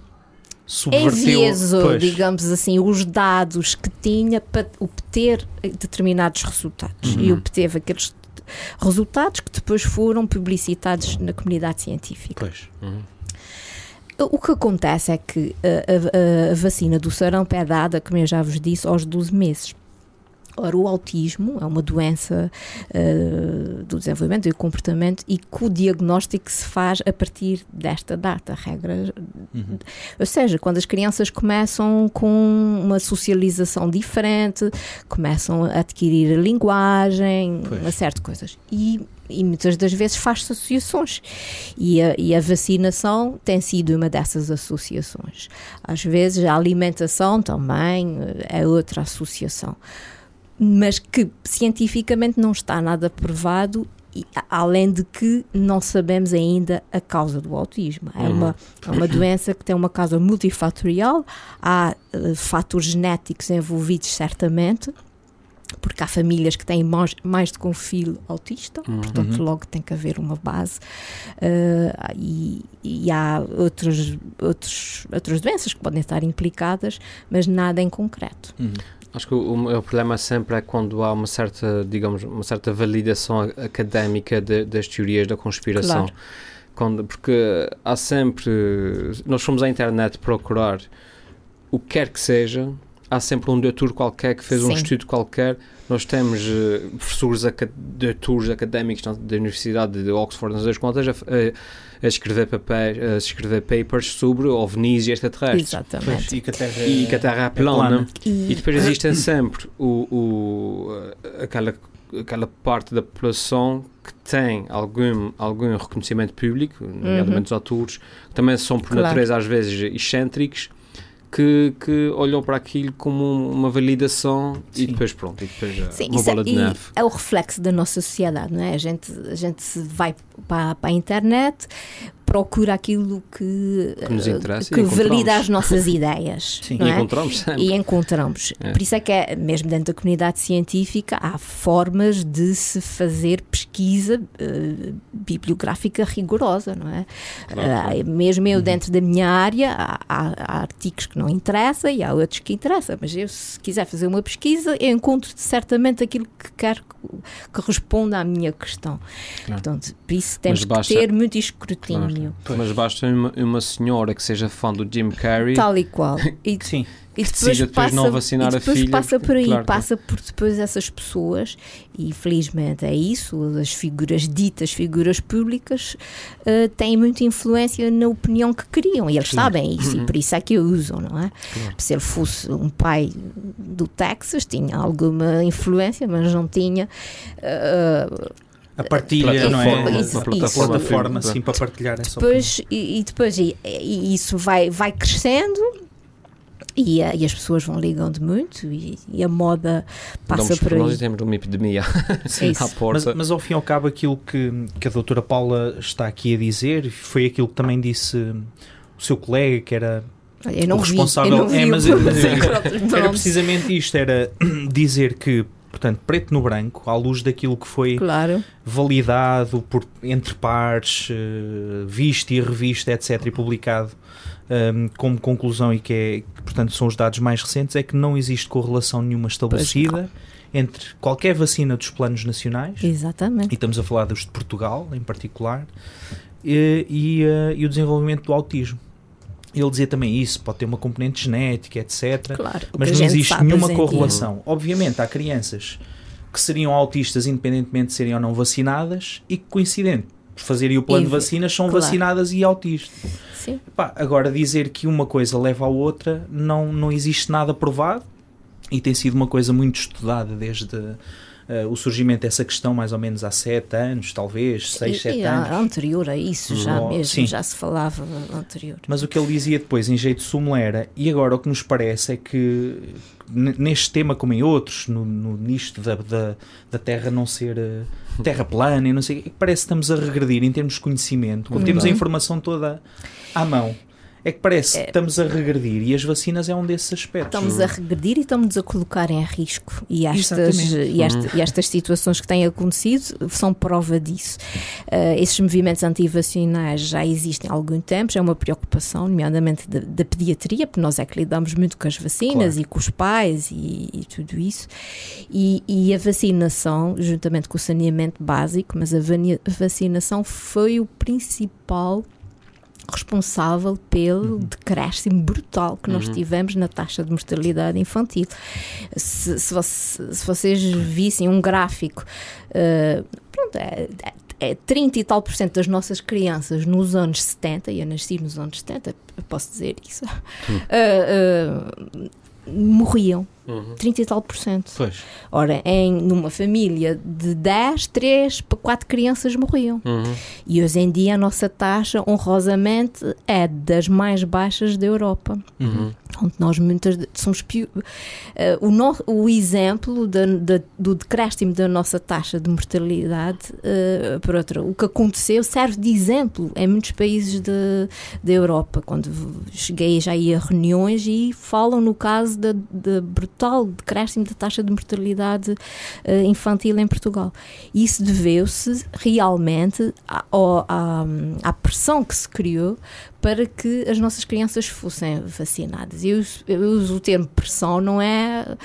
enviesou, digamos assim, os dados que tinha para obter determinados resultados. Uhum. E obteve aqueles resultados que depois foram publicitados na comunidade científica. Pois. Uhum. O que acontece é que a, a, a vacina do sarampo é dada, como eu já vos disse, aos 12 meses. Ora, o autismo é uma doença uh, do desenvolvimento e do comportamento e que o diagnóstico se faz a partir desta data, regra. Uhum. Ou seja, quando as crianças começam com uma socialização diferente, começam a adquirir linguagem, pois. uma série de coisas. E e muitas das vezes faz-se associações. E a, e a, vacinação tem sido uma dessas associações. Às vezes a alimentação também eh, é outra associação mas que cientificamente não está nada provado e, além de que não sabemos ainda a causa do autismo. É uma, uhum. é uma doença que tem uma causa multifatorial, há uh, fatores genéticos envolvidos certamente, porque há famílias que têm mais, mais de um filho autista, uhum. portanto logo tem que haver uma base uh, e, e, há outros, outros, outras doenças que podem estar implicadas, mas nada em concreto. Uhum. Acho que o, o, problema sempre é quando há uma certa, digamos, uma certa validação académica de, das teorias da conspiração. Claro. Quando, porque há sempre, nós fomos à internet procurar o que quer que seja, há sempre um doutor qualquer que fez Sim. um estudo qualquer. Nós temos uh, professores, doutores académicos da Universidade de Oxford, não sei quantas, a, a, escrever papéis, a escrever papers sobre ovnis e extraterrestres. Exatamente. E que a Terra, e que a terra é, é plana. E... e depois existem sempre o, o, aquela aquela parte da população que tem algum, algum reconhecimento público, nomeadamente uhum. os autores, que também são por claro. natureza às vezes excêntricos, que, que olham para aquilo como uma validação Sim. e depois pronto, e depois Sim, uma bola é, de neve. É o reflexo da nossa sociedade, não é? A gente, a gente vai para, para a internet, procura aquilo que, que nos interessa que valida as nossas ideias. Sim. e é? encontramos sempre. E encontramos. É. Por isso é que, é, mesmo dentro da comunidade científica, há formas de se fazer pesquisa uh, bibliográfica rigorosa, não é? Claro, uh, mesmo eu, uhum. dentro da minha área, há, há, artigos que não interessam e há outros que interessam, mas eu, se quiser fazer uma pesquisa, eu encontro certamente aquilo que quero que responda à minha questão. Claro. Portanto, por isso temos basta... que ter muito escrutínio. Claro. Mas basta uma, uma, senhora que seja fã do Jim Carrey. Tal e qual. E, Sim. E depois, depois passa, não vacinar e depois a filha. passa por aí, claro, passa por depois essas pessoas, e felizmente é isso, as figuras ditas, figuras públicas, uh, têm muita influência na opinião que criam, e eles claro. sabem isso, uhum. e por isso é que o usam, não é? Claro. Se ele fosse um pai do Texas, tinha alguma influência, mas não tinha. Uh, a partilha, não é? Isso, uma plataforma, plataforma sim, para partilhar essa depois, e, e, depois e, e, isso vai, vai crescendo e, e, as pessoas vão ligando muito e, e a moda passa Damos por aí. Nós temos uma epidemia sim, à porta. Mas, mas, ao fim e ao cabo aquilo que, que a doutora Paula está aqui a dizer foi aquilo que também disse o seu colega que era eu não o responsável vi, eu não vi é, mas, mas era precisamente isto era dizer que portanto, preto no branco, à luz daquilo que foi claro. validado por, entre pares, uh, visto e revisto, etc., e publicado um, como conclusão, e que, é, portanto, são os dados mais recentes, é que não existe correlação nenhuma estabelecida entre qualquer vacina dos planos nacionais, Exatamente. e estamos a falar dos de Portugal em particular, e, e, uh, e o desenvolvimento do autismo. Ele dizia também isso, pode ter uma componente genética, etc. Claro, mas não existe nenhuma correlação. Obviamente, há crianças que seriam autistas independentemente de serem ou não vacinadas e que, coincidente, fazerem o plano e, de vacinas, são claro. vacinadas e autistas. Sim. Epá, agora, dizer que uma coisa leva à outra, não, não existe nada provado e tem sido uma coisa muito estudada desde uh, o surgimento dessa questão mais ou menos há sete anos, talvez, seis, e, sete e anos. Anterior a isso, já oh, mesmo, sim. já se falava anterior. Mas o que ele dizia depois, em jeito sumo, era, e agora o que nos parece é que neste tema como em outros, no, no nisto da, da, da Terra não ser uh, terra plana e não sei, parece que estamos a regredir em termos de conhecimento, quando temos a informação toda à mão é que parece que estamos a regredir e as vacinas é um desses aspectos. Estamos a regredir e estamos a colocar em risco. E estas, e, esta, e estas situações que têm acontecido são prova disso. Uh, esses movimentos antivacinais já existem há algum tempo, já é uma preocupação, nomeadamente da, da pediatria, porque nós é que lidamos muito com as vacinas claro. e com os pais e, e tudo isso. E, e, a vacinação, juntamente com o saneamento básico, mas a vacinação foi o principal responsável pelo uhum. decréscimo brutal que nós uhum. tivemos na taxa de mortalidade infantil. Se, se, você, se vocês vissem um gráfico, uh, pronto, é, é 30 e tal por cento das nossas crianças nos anos 70, e eu nasci nos anos 70, posso dizer isso, uh, uh, morriam Uhum. 30 e tal por cento. Pois. Ora, em, numa família de 10, 3 para 4 crianças morriam. Uhum. E hoje em dia a nossa taxa, honrosamente, é das mais baixas da Europa. Uhum. Onde nós muitas somos pior, uh, o, no, o exemplo de, de, do decréscimo da nossa taxa de mortalidade, uh, por outra, o que aconteceu serve de exemplo em muitos países da Europa. Quando cheguei já ia a reuniões e falam no caso da de brutal decréscimo da taxa de mortalidade uh, infantil em Portugal. Isso deveu-se realmente à, à, à pressão que se criou para que as nossas crianças fossem vacinadas. Eu, eu uso o termo pressão, não é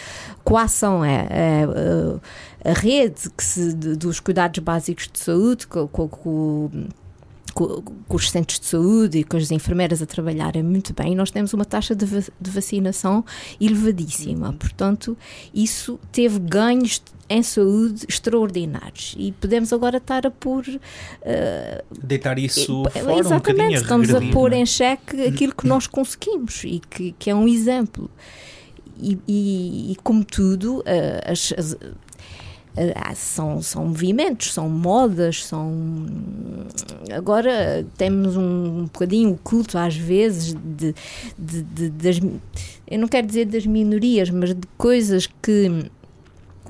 coação, é, é uh, a rede que se, dos cuidados básicos de saúde, com, com com, com, os centros de saúde e com as enfermeiras a trabalharem muito bem, nós temos uma taxa de, de vacinação elevadíssima. Uhum. Portanto, isso teve ganhos em saúde extraordinários e podemos agora estar a pôr uh, deitar isso e, fora exatamente um estamos a pôr em xeque aquilo que nós conseguimos e que, que é um exemplo e, e, e como tudo uh, as, as são, são movimentos, são modas, são. Agora temos um, bocadinho o culto, às vezes, de, de, de, das. Eu não quero dizer das minorias, mas de coisas que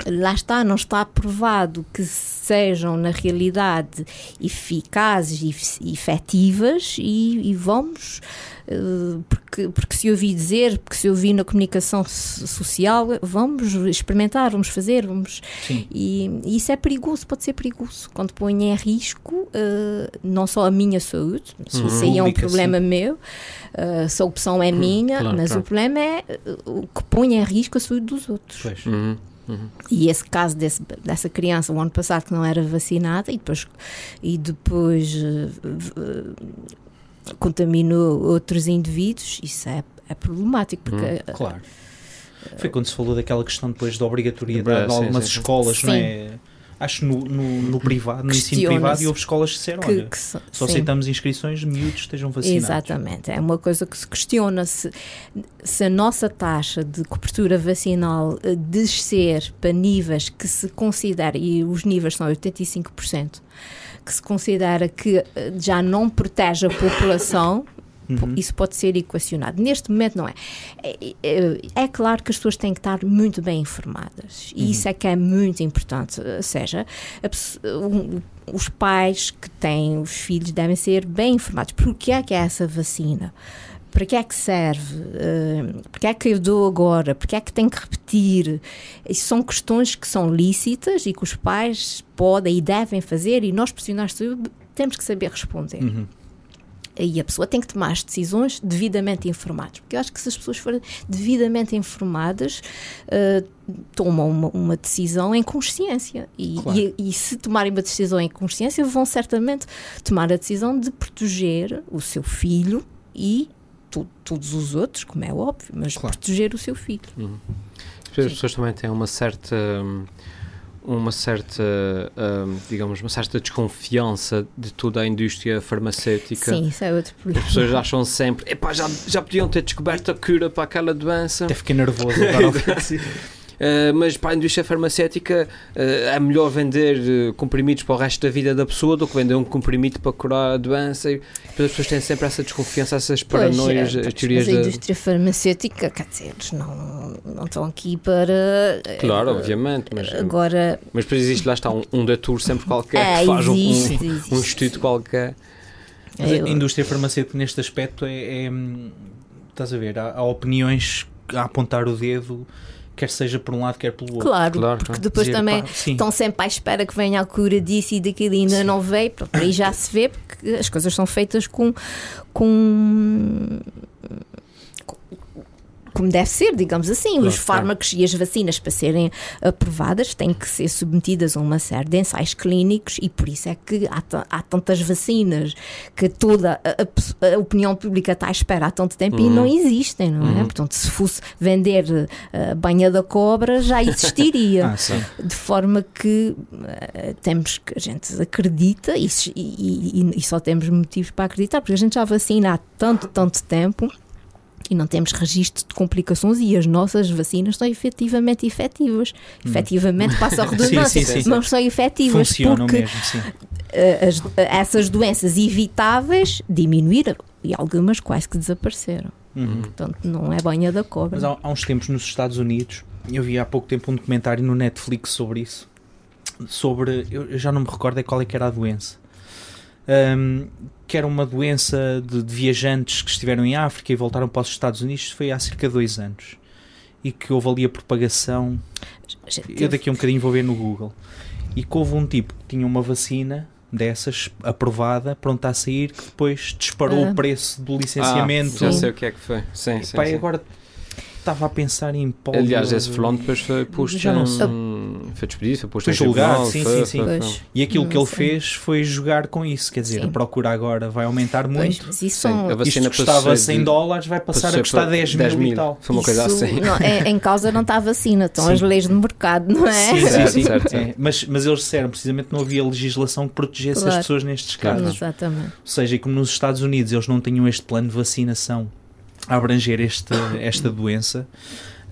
lá está, não está provado que sejam na realidade eficazes e efetivas e, e vamos eh, porque, porque se ouvi dizer, porque se ouvi na comunicação social, vamos experimentar, vamos fazer, vamos e, e, isso é perigoso, pode ser perigoso quando põe em risco uh, não só a minha saúde, uhum. isso aí é um problema sim. meu, uh, se a opção é minha, claro, mas claro. o problema é o que põe em risco a saúde dos outros. Pois. Uhum. Uhum. E esse caso desse, dessa criança, o ano passado, que não era vacinada e depois, e depois uh, contaminou outros indivíduos, isso é, é problemático. Porque, hum, claro. Foi quando se falou daquela questão depois da obrigatoriedade de algumas sim, sim. escolas, sim. não é? Acho no, no, no privado, no ensino privado, e houve escolas que disseram: que, olha, que só sim. aceitamos inscrições de miúdos estejam vacinados. Exatamente, é uma coisa que se questiona se, se a nossa taxa de cobertura vacinal eh, descer para níveis que se considera, e os níveis são 85%, que se considera que eh, já não protege a população. Uhum. Isso pode ser equacionado. Neste momento, não é. é. É, é claro que as pessoas têm que estar muito bem informadas. E uhum. isso é que é muito importante. Ou seja, a, um, os pais que têm os filhos devem ser bem informados. Por que é que é essa vacina? para que é que serve? Uh, para que é que eu dou agora? Para que é que tem que repetir? Isso são questões que são lícitas e que os pais podem e devem fazer e nós, profissionais de saúde, temos que saber responder. Uhum. E a pessoa tem que tomar as decisões devidamente informadas. Porque eu acho que se as pessoas forem devidamente informadas, uh, tomam uma, uma, decisão em consciência. E, claro. e, e, se tomarem uma decisão em consciência, vão certamente tomar a decisão de proteger o seu filho e todos os outros, como é óbvio, mas claro. proteger o seu filho. Uhum. As pessoas também têm uma certa uma certa, digamos, uma certa desconfiança de toda a indústria farmacêutica. Sim, isso é outro problema. As pessoas acham sempre, epá, já, já podiam ter descoberto a cura para aquela doença. Até fiquei nervoso agora. Uh, mas para a indústria farmacêutica uh, é melhor vender uh, comprimidos para o resto da vida da pessoa do que vender um comprimido para curar a doença. E as pessoas têm sempre essa desconfiança, essas paranoias, pois, as teorias mas a indústria farmacêutica, quer dizer, eles não, não estão aqui para. Claro, obviamente, mas. Agora. Mas depois existe lá está um, um datur sempre qualquer é, que faz existe, um, um, um estudo qualquer. Mas a indústria farmacêutica neste aspecto é, é estás a ver, há, há, opiniões a apontar o dedo quer seja por um lado, quer pelo outro. Claro, claro porque depois dizer, também pá, estão sempre à espera que venha a cura disso e daquilo ainda sim. não veio, pronto, aí já se vê porque as coisas são feitas com, com como deve ser, digamos assim. Claro, Os fármacos claro. e as vacinas, para serem aprovadas, têm que ser submetidas a uma série de ensaios clínicos e por isso é que há, há tantas vacinas que toda a, a, opinião pública está à espera há tanto tempo uhum. e não existem, não é? Uhum. Portanto, se fosse vender a banha da cobra, já existiria. ah, de forma que uh, temos que a gente acredita e, e, e, só temos motivos para acreditar, porque a gente já vacina há tanto, tanto tempo e não temos registro de complicações e as nossas vacinas são efetivamente efetivas. Hum. Efetivamente, passa a redundância, sim, sim, sim. mas são efetivas Funcionam porque mesmo, sim. Eh, as, essas doenças evitáveis diminuíram e algumas quase que desapareceram. Uhum. Portanto, não é banha da cobra. Mas há, há uns tempos nos Estados Unidos, eu vi há pouco tempo um documentário no Netflix sobre isso, sobre, eu já não me recordo é qual é que era a doença, um, que era uma doença de, de, viajantes que estiveram em África e voltaram para os Estados Unidos, foi há cerca de dois anos. E que houve ali a propagação. Eu daqui a um bocadinho vou ver no Google. E que houve um tipo que tinha uma vacina dessas aprovada, pronta a sair, que depois disparou ah. o preço do licenciamento. Ah, já sei o que é que foi. Sim, sim, sim. agora estava a pensar em polio. Aliás, esse fulano depois foi posto já não sei. Foi despedido, foi posto foi julgado, sim, foi, sim, sim. Foi, e aquilo não que ele sei. fez foi jogar com isso, quer dizer, sim. a procura agora vai aumentar muito. Pois, isso são... a vacina Isto custava 100 de... dólares, vai passar a custar 10 mil, 10 mil e tal. Foi uma coisa isso, assim. Não, é, em causa não está a vacina, estão as leis de mercado, não é? Sim, sim, sim. Certo, certo. É, mas, mas eles disseram, precisamente não havia legislação que protegesse claro. as pessoas nestes casos. Exatamente. Ou seja, como nos Estados Unidos eles não tinham este plano de vacinação a abranger este, esta doença,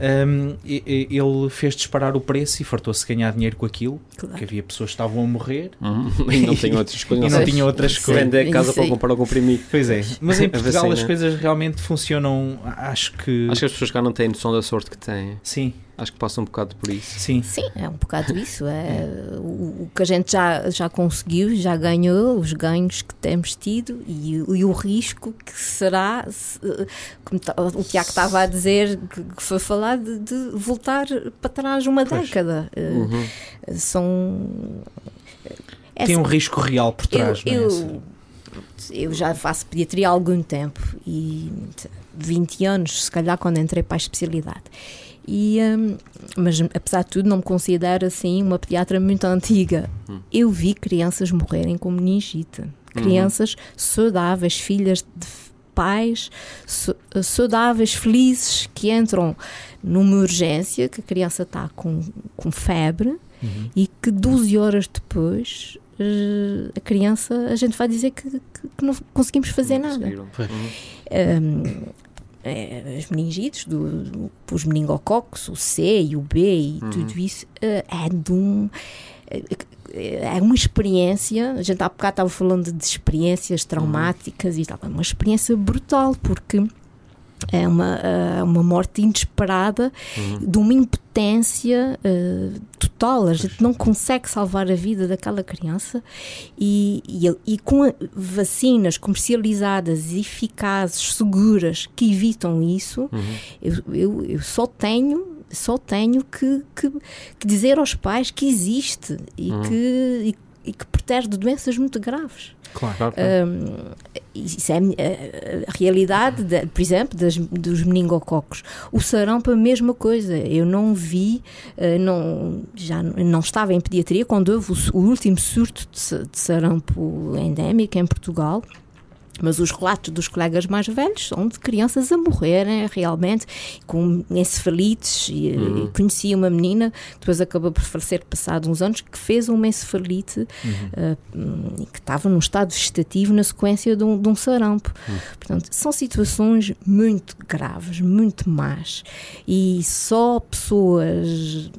um, ele fez disparar o preço e fartou-se ganhar dinheiro com aquilo, claro. porque havia pessoas que estavam a morrer uhum. e não tinham outras coisas. e não tinham outras coisas. Vender a casa para comprar o comprimido. Pois é, mas em Portugal as coisas realmente funcionam, acho que... Acho que as pessoas cá não têm noção da sorte que têm. Sim. Acho que passa um bocado por isso. Sim, Sim é um bocado isso. É, o, o, que a gente já, já conseguiu, já ganhou, os ganhos que temos tido e, e o risco que será, se, como o Tiago estava a dizer, que, que foi falar de, de, voltar para trás uma pois. década. Eh, uhum. São. É Tem um assim, risco real por trás, eu, não é? Eu, eu já faço pediatria há algum tempo e 20 anos, se calhar, quando entrei para a especialidade. E, um, mas apesar de tudo, não me considero assim uma pediatra muito antiga. Hum. Eu vi crianças morrerem com meningite. Crianças uhum. saudáveis, filhas de pais saudáveis, felizes, que entram numa urgência, que a criança está com, com febre uhum. e que 12 horas depois uh, a criança, a gente vai dizer que, que, que não conseguimos fazer não nada. Uhum. Um, é, as meningites, do, do, os meningococos, o C e o B e uhum. tudo isso, uh, é de um. É uma experiência, a gente há bocado estava falando de experiências traumáticas uhum. e tal, é uma experiência brutal, porque é uma, uh, uma morte inesperada uhum. de uma impotência uh, total. A gente não consegue salvar a vida daquela criança e, e, e, com vacinas comercializadas, eficazes, seguras, que evitam isso, uhum. eu, eu, eu só tenho só tenho que, que, que, dizer aos pais que existe e, uhum. que, e, e que protege de doenças muito graves. Claro, claro. Um, isso é a, realidade, de, por exemplo, das, dos meningococos. O sarampo, a mesma coisa. Eu não vi, uh, não, já não estava em pediatria quando houve o, o último surto de, de sarampo endémico em Portugal. Mas os relatos dos colegas mais velhos são de crianças a morrerem realmente com encefalites. E, uhum. Conheci uma menina, depois acabou por falecer passado uns anos, que fez uma encefalite uhum. uh, que estava num estado vegetativo na sequência de um, de um sarampo. Uhum. Portanto, são situações muito graves, muito más. E só pessoas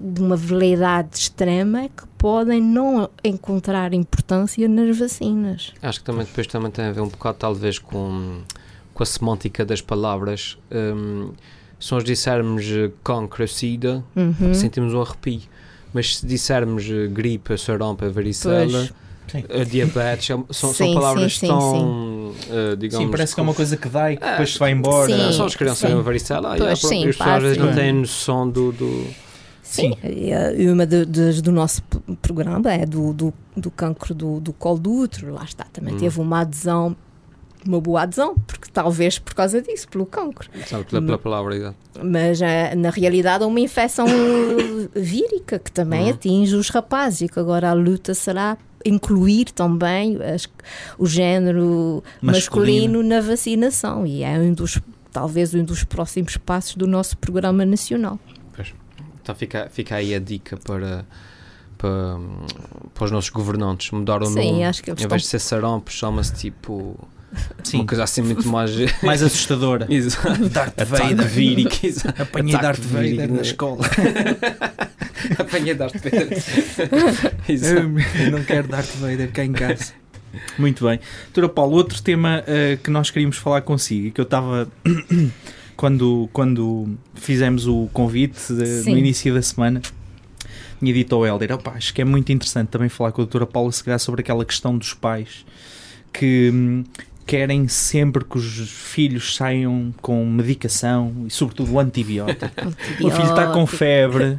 de uma veleidade extrema é que podem não encontrar importância nas vacinas. Acho que também depois também tem a ver um bocado talvez com, com a semântica das palavras. Um, se nós dissermos cancro, uhum. sentimos um arrepio. Mas se dissermos gripe, sarampo, varicela, Uh, diabetes, é são, Sim, são palavras sim, sim, tão, uh, digamos... Sim, parece que é uma coisa que dá e que Ah, depois se vai embora. sim. Só as crianças sim. têm varicela, Pois, pronto, sim, e as pessoas às vezes não têm noção do... do... Sim, e uma de- das do nosso programa é do, do, do cancro do, do colo do útero, lá está, também Hum. teve uma adesão, uma boa adesão, porque talvez por causa disso, pelo cancro. Sabe, pela, pela palavra, exato. Mas eh, na realidade é uma infecção vírica que também Uhum. atinge os rapazes e que agora a luta será incluir também as- o género Masculino. masculino. na vacinação e é um dos talvez um dos próximos passos do nosso programa nacional. Então fica, fica aí a dica para, para, para os nossos governantes. Mudaram o Sim, nome. acho que eles Em vez de ser sarampo, chama-se tipo... Sim, Uma coisa assim muito mais... mais assustadora. Exato. Darth Vader. vírico. exato. Apanhei Darth Vader na escola. Apanhei Darth Vader. Exato. Eu não quero Darth Vader cá em casa. Muito bem. Doutora Paulo, outro tema eh, que nós queríamos falar consigo e que eu estava. Quando, quando fizemos o convite Sim. no início da semana, tinha dito ao Helder: "Opa, acho que é muito interessante também falar com a doutora Paula se calhar sobre aquela questão dos pais que hum, querem sempre que os filhos saiam com medicação e, sobretudo, o antibiótico. o filho está com febre.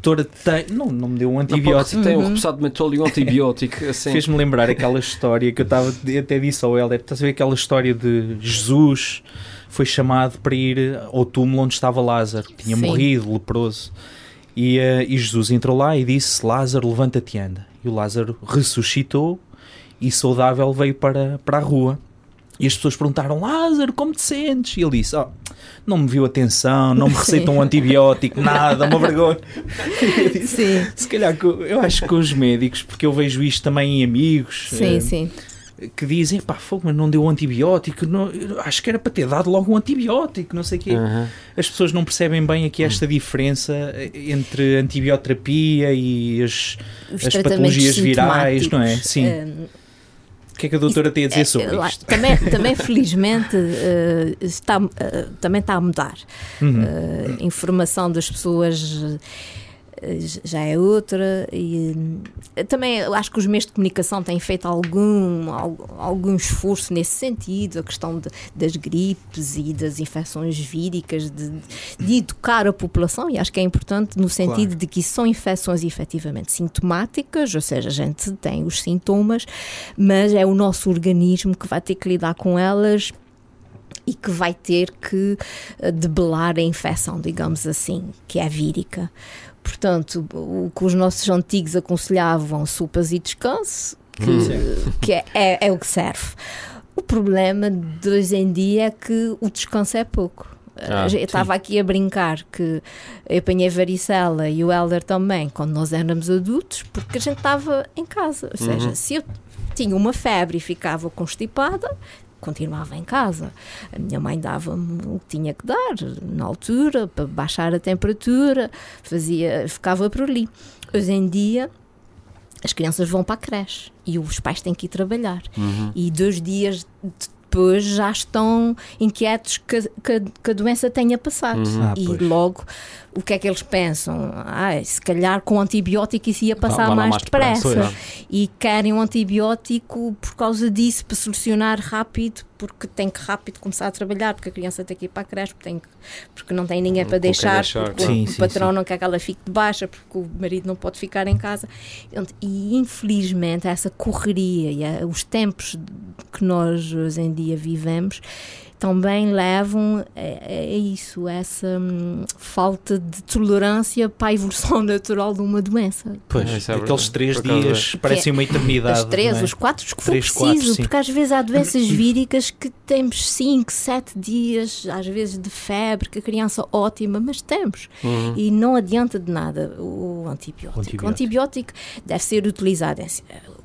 Doutora, tem... não, não me deu um antibiótico. Tem um Uhum. repousado de mentol e um antibiótico. Assim. Fez-me lembrar aquela história que eu estava, até disse ao Helder, estás a ver aquela história de Jesus foi chamado para ir ao túmulo onde estava Lázaro, que tinha Sim. morrido, leproso. E, eh, e Jesus entrou lá e disse: Lázaro, levanta-te e anda. E o Lázaro ressuscitou e saudável veio para, para a rua. E as pessoas perguntaram: Lázaro, como te sentes? E ele disse: "Oh, Não me viu atenção, não me receitam um antibiótico, nada, uma vergonha. Disse, Sim, se calhar, eu acho que os médicos, porque eu vejo isto também em amigos, sim, eh, sim. Que dizem, pá, fogo, mas não deu um antibiótico, não- acho que era para ter dado logo um antibiótico, não sei o quê. Aham. As pessoas não percebem bem aqui esta diferença eh, entre antibioterapia e as... Os As patologias virais, não é? Sim. eh, O que é que a doutora tem a dizer É, sobre isto? Também, também felizmente, eh, está, eh, também está a mudar. Uhum. A informação das pessoas já é outra e eh, também acho que os meios de comunicação têm feito algum, al- algum esforço nesse sentido, a questão de- das gripes e das infecções víricas, de, de educar a população, e acho que é importante no sentido Claro. de que são infecções efetivamente sintomáticas, ou seja, a gente tem os sintomas, mas é o nosso organismo que vai ter que lidar com elas e que vai ter que eh, debelar a infecção, digamos assim, que é vírica. Portanto, o que os nossos antigos aconselhavam, sopas e descanso, que, Hum. que é, é, é o que serve. O problema de hoje em dia é que o descanso é pouco. Ah, eu estava aqui a brincar que eu apanhei varicela e o Helder também quando nós éramos adultos, porque a gente estava em casa. Ou seja, Uhum. se eu tinha uma febre e ficava constipada, continuava em casa. A minha mãe dava-me o que tinha que dar na altura para baixar a temperatura, fazia, ficava por ali. Hoje em dia as crianças vão para a creche e os pais têm que ir trabalhar. Uhum. E dois dias depois já estão inquietos que, que- que a doença tenha passado. Uhum. Ah, e pois. logo, o que é que eles pensam? Ah, se calhar com antibiótico isso ia passar mais, mais depressa, depressa. E querem um antibiótico por causa disso, para solucionar rápido, porque tem que rápido começar a trabalhar, porque a criança tem que ir para a creche, porque, tem que- porque não tem ninguém para deixar, deixar, porque Sim, o sim, patrão sim. não quer que ela fique de baixa, porque o marido não pode ficar em casa. E infelizmente essa correria e a- os tempos que nós hoje em dia vivemos também levam a, a isso, a essa hum, falta de tolerância para a evolução natural de uma doença. Pois, é aqueles três dias parecem uma eternidade. As três, é? os quatro, os que for Três, preciso, quatro, porque às vezes há doenças víricas que temos cinco, sete dias, às vezes de febre, que a criança ótima, mas temos. Uhum. E não adianta de nada o antibiótico. O O antibiótico. antibiótico, deve ser utilizado em-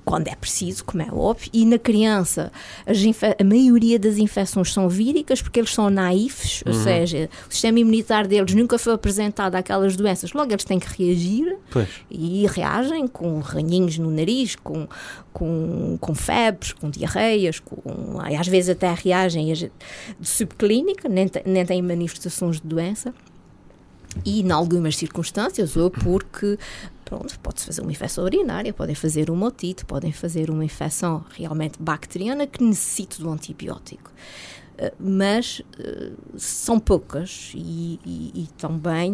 quando é preciso, como é óbvio, e na criança a maioria das infecções são víricas porque eles são naifes, ou seja, o sistema imunitário deles nunca foi apresentado àquelas doenças, logo eles têm que reagir Pois. e reagem com ranhinhos no nariz, com, com, com febres, com diarreias, com, às vezes até reagem de subclínica, nem, nem têm manifestações de doença. E, em algumas circunstâncias, ou porque pronto, pode-se fazer uma infecção urinária, podem fazer uma otite, podem fazer uma infecção realmente bacteriana que necessite do antibiótico. Uh, mas uh, são poucas e, e, e também,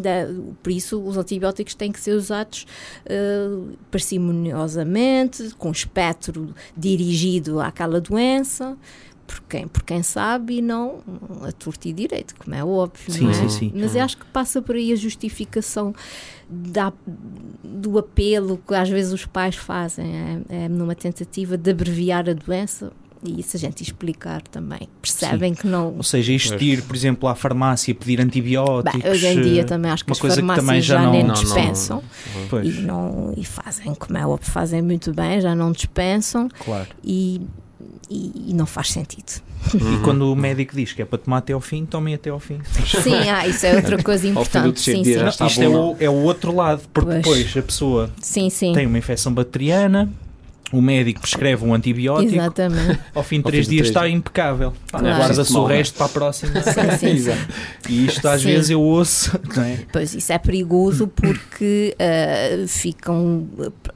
por isso, os antibióticos têm que ser usados uh, parcimoniosamente, com espectro dirigido àquela doença por quem, por quem sabe e não a torta e direito, como é óbvio. Sim, é? sim, sim. Mas eu acho que passa por aí a justificação da, do apelo que às vezes os pais fazem, é, é numa tentativa de abreviar a doença. E isso a gente explicar também. Percebem Sim. que não. Ou seja, isto ir, por exemplo, à farmácia pedir antibióticos. Bem, hoje em dia também acho que uma as coisa que farmácias também já já, não- nem Não, não. dispensam Pois, e, não, e fazem, como é óbvio, fazem muito bem, já não dispensam claro. e, e, e não faz sentido. E quando o médico diz que é para tomar até ao fim, tomem até ao fim. Sim, ah, isso é outra coisa importante. Sim, sim. Não, isto é o, é o outro lado, porque Pois. depois a pessoa Sim, sim. tem uma infecção bacteriana, o médico prescreve um antibiótico, Exatamente. ao fim de Ao três fim de dias três está impecável. Claro. Guarda-se o Mal, não é? resto para a próxima. Sim, sim. E isto às Sim. vezes eu ouço, não é? Pois isso é perigoso porque ah, ficam,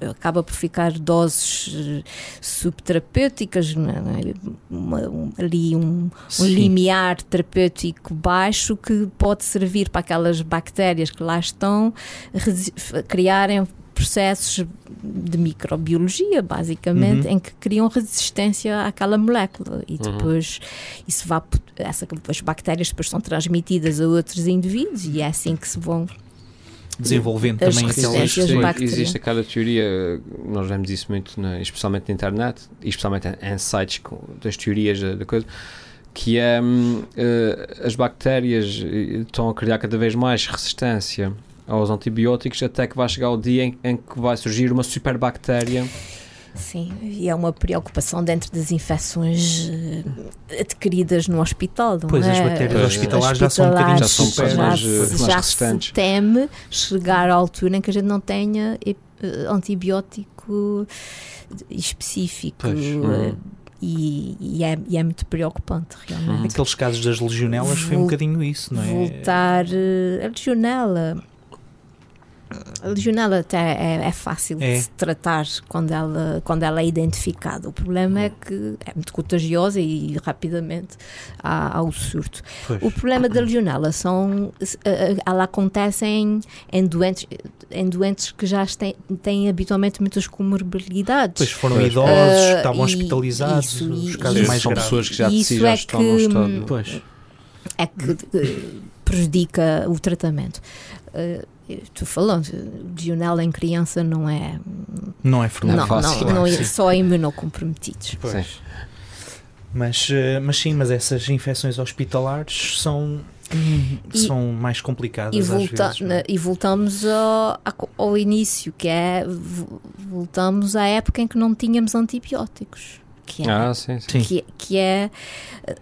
acaba por ficar doses eh, subterapêuticas, é? Uma- um- ali um, um limiar terapêutico baixo que pode servir para aquelas bactérias que lá estão criarem processos de microbiologia, basicamente, Uhum. em que criam resistência àquela molécula e depois isso vai, essa, as bactérias depois são transmitidas a outros indivíduos e é assim que se vão Desenvolvendo As também resistências bacterianas. existe aquela teoria, nós vemos isso muito, na, especialmente na internet, e especialmente em, sites com, das teorias da, da coisa, que é eh, as bactérias eh, estão a criar cada vez mais resistência aos antibióticos até que vai chegar o dia em, em que vai surgir uma superbactéria. Sim, e é uma preocupação dentro das infecções eh, adquiridas no hospital, não Pois, é? as bactérias hospitalares já são um bocadinho Já são super- já mais, se, eh, já se teme chegar à altura em que a gente não tenha eh, antibiótico específico. Pois. eh, Hum. E, e é, e é muito preocupante, realmente. Aqueles casos das legionelas foi um Vol- bocadinho isso, não é? Voltar. eh, A legionela. A legionela até é, é fácil É. de se tratar quando ela, quando ela é identificada. O problema é que é muito contagiosa e rapidamente há, há o surto. Pois. O problema da legionela são, eh, eh, ela acontece em, em, doentes, em doentes que já têm, têm habitualmente muitas comorbilidades. Pois foram Pois. idosos, Ah, estavam e- hospitalizados, isso, os casos e- mais são graves. pessoas que já Isso já é estão que, estado. Pois. é que eh, prejudica o tratamento. Eh, Estou falando, legionela em criança não é. Não é fernando. Não, fácil, não, claro, não é só imunocomprometidos. Pois. Sim. Mas, eh, mas sim, mas essas infecções hospitalares são, E- são mais complicadas E, às volta- vezes. não é? e voltamos ao, ao início, que é vo- voltamos à época em que não tínhamos antibióticos. Que é, Ah, sim, sim. Que, que é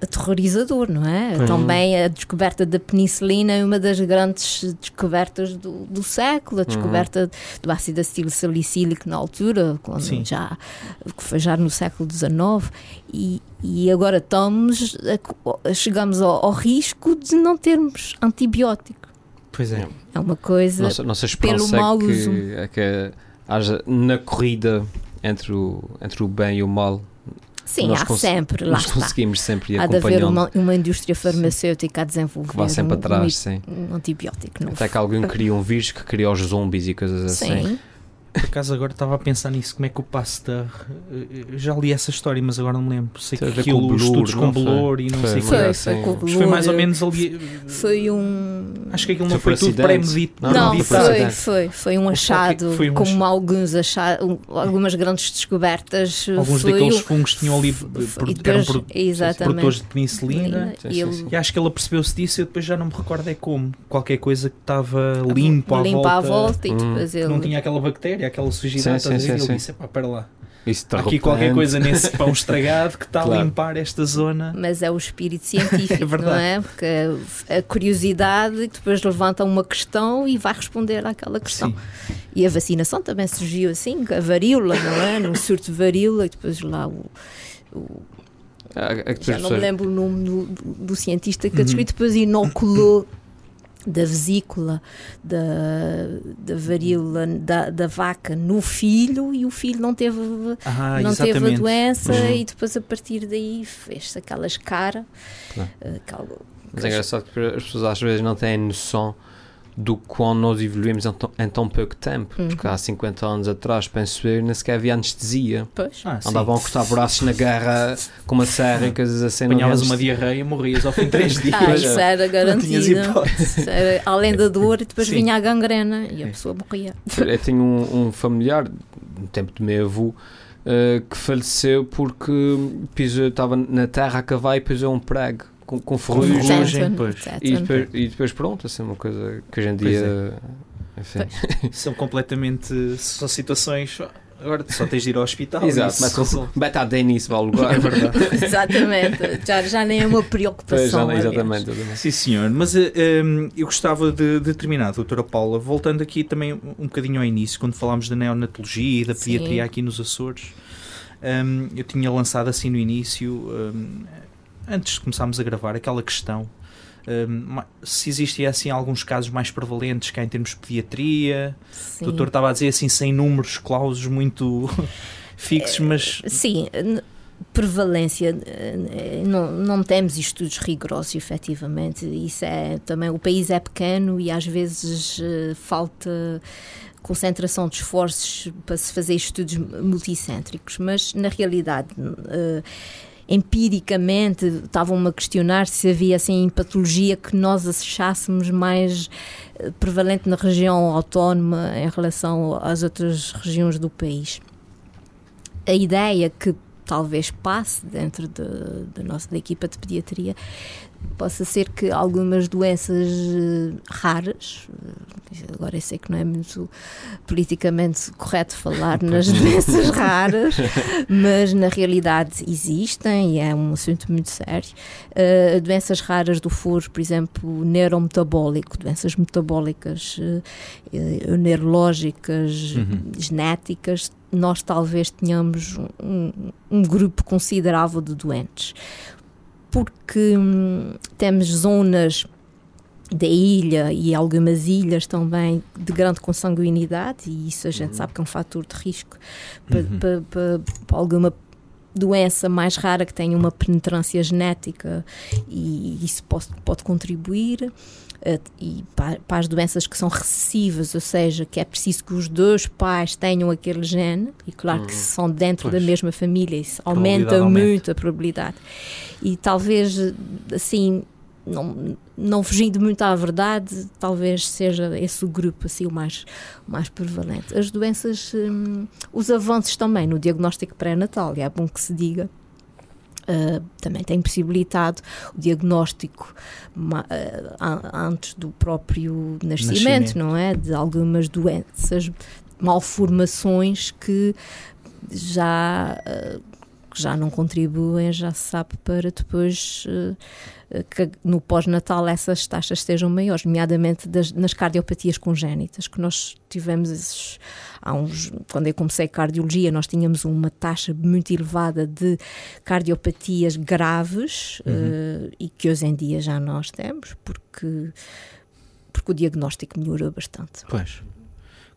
aterrorizador, não é? Pois. Também a descoberta da penicilina é uma das grandes descobertas do, do século, a descoberta do ácido acetil salicílico na altura, quando Sim. já que foi já no século XIX, e, e agora estamos a- chegamos ao, ao risco de não termos antibiótico. Pois é. É uma coisa. Nossa, nossa pelo esperança mau é uso. que, é que haja na corrida entre o, entre o bem e o mal. Sim, nós há sempre, lá Nós conseguimos sempre ir Há de haver uma, uma indústria farmacêutica a desenvolver Que vá sempre um, atrás, sim. um, um antibiótico novo. Até que alguém cria um vírus que cria os zombies e coisas assim. Sim, Por acaso agora estava a pensar nisso, como é que o Pasteur. eh, já li essa história, mas agora não me lembro. Sei que Tem ver aquilo, com bolor, estudos com bolor e não Foi, sei o foi, quê. foi foi assim. foi mais ou menos ali. Foi um. Acho que aquilo não Foi foi, por tudo premedito. Não, Não, não, foi, foi foi, um achado, foi um como ach- alguns achados, algumas grandes descobertas. Alguns foi daqueles fungos tinham ali. e eram produtores de penicilina. E ele-. E acho que ele apercebeu-se disso e eu depois já não me recordo é como. Qualquer coisa que estava limpo à limpa volta. à volta e Hum. depois Que ele. não tinha aquela bactéria, aquela sujidade. Sim, estás a sim, ver? sim, ele disse: pá, para lá. Há aqui qualquer coisa nesse pão estragado que está Claro. a limpar esta zona. Mas é o espírito científico, É não é? Porque a curiosidade depois levanta uma questão e vai responder àquela questão. Sim. E a vacinação também surgiu assim, a varíola, não é? No surto de varíola, e depois lá o. o- É, é que já não me lembro o nome do, do- do cientista que Uhum. a descobriu, depois inoculou da vesícula, da, da varíola da, da vaca no filho e o filho não teve, Ah, não teve a doença Uhum. e depois a partir daí fez-se aquelas cara. Claro. eh, Mas é engraçado que as pessoas às vezes não têm noção do quão nós evoluímos em tão, em tão pouco tempo. Uhum. Porque há 50 anos atrás, penso eu, nem sequer havia anestesia. Pois. Ah, sim. Andavam a cortar braços na guerra com uma serra e coisas assim. Apanhavas uma diarreia e morrias ao fim de três dias. Ah, isso era Não tinhas garantido. hipótese. Isso era Além da dor, e depois Sim. vinha a gangrena e a Sim. pessoa morria. Eu tenho um, um familiar, no tempo do meu avô, eh, que faleceu porque pisou, estava na terra a cavar e pisou um prego com, com ferrugem. pois. E depois, e depois pronto, assim, uma coisa que hoje em Pois dia. Enfim. São completamente. São situações. Agora só tens de ir ao hospital. Exato, Isso- mas betadine isso vai ao lugar. É verdade. Exatamente. Já, já nem é uma Pois, preocupação. já- aliás. exatamente, exatamente. Sim, senhor. Mas eh, eh, eu gostava de, de terminar, doutora Paula, voltando aqui também um um bocadinho ao início, quando falámos da neonatologia e da Sim. pediatria aqui nos Açores. Hum, eu tinha lançado assim no início, hum, antes de começarmos a gravar, aquela questão. ma- se existia assim alguns casos mais prevalentes cá em termos de pediatria, Sim. o doutor estava a dizer assim sem números clausos muito fixos, mas Sim, n- prevalência, eh, não, não temos estudos rigorosos, efetivamente. Isso é também, o país é pequeno e às vezes eh, falta concentração de esforços para se fazer estudos multicêntricos, mas na realidade. eh, empiricamente estavam-me a questionar se havia assim patologia que nós achássemos mais eh, prevalente na região autónoma em relação às outras regiões do país. A ideia que talvez passe dentro de- da nossa da equipa de pediatria possa ser que algumas doenças eh, raras, eh, agora eu sei que não é muito politicamente correto falar nas doenças raras, mas na realidade existem e é um assunto muito sério. Eh, doenças raras do foro, por exemplo, neurometabólico, doenças metabólicas, eh, neurológicas, Uhum. genéticas, nós talvez tenhamos um, um grupo considerável de doentes. Porque hum, temos zonas da ilha e algumas ilhas também de grande consanguinidade, e isso a gente Uhum. sabe que é um fator de risco para, Uhum. para- para- para alguma doença mais rara que tenha uma penetrância genética e isso pode, pode contribuir. Eh, e pa- para, as doenças que são recessivas, ou seja, que é preciso que os dois pais tenham aquele gene, e claro que Uhum. são dentro Pois. da mesma família, isso aumenta aumenta. muito a probabilidade. E talvez, assim, não, não fugindo muito à verdade, talvez seja esse o grupo assim o mais, o mais prevalente. As doenças, hum, os avanços também no diagnóstico pré-natal, é bom que se diga. Uh, também tem possibilitado o diagnóstico uh, an- antes do próprio nascimento, Nascimento. não é? De algumas doenças, malformações que já, uh, que já não contribuem, já se sabe, para depois uh, que no pós-natal essas taxas sejam maiores, nomeadamente das, nas cardiopatias congénitas, que nós tivemos esses, há uns, quando eu comecei cardiologia, nós tínhamos uma taxa muito elevada de cardiopatias graves Uhum. uh, e que hoje em dia já nós temos, porque, porque o diagnóstico melhorou bastante. pois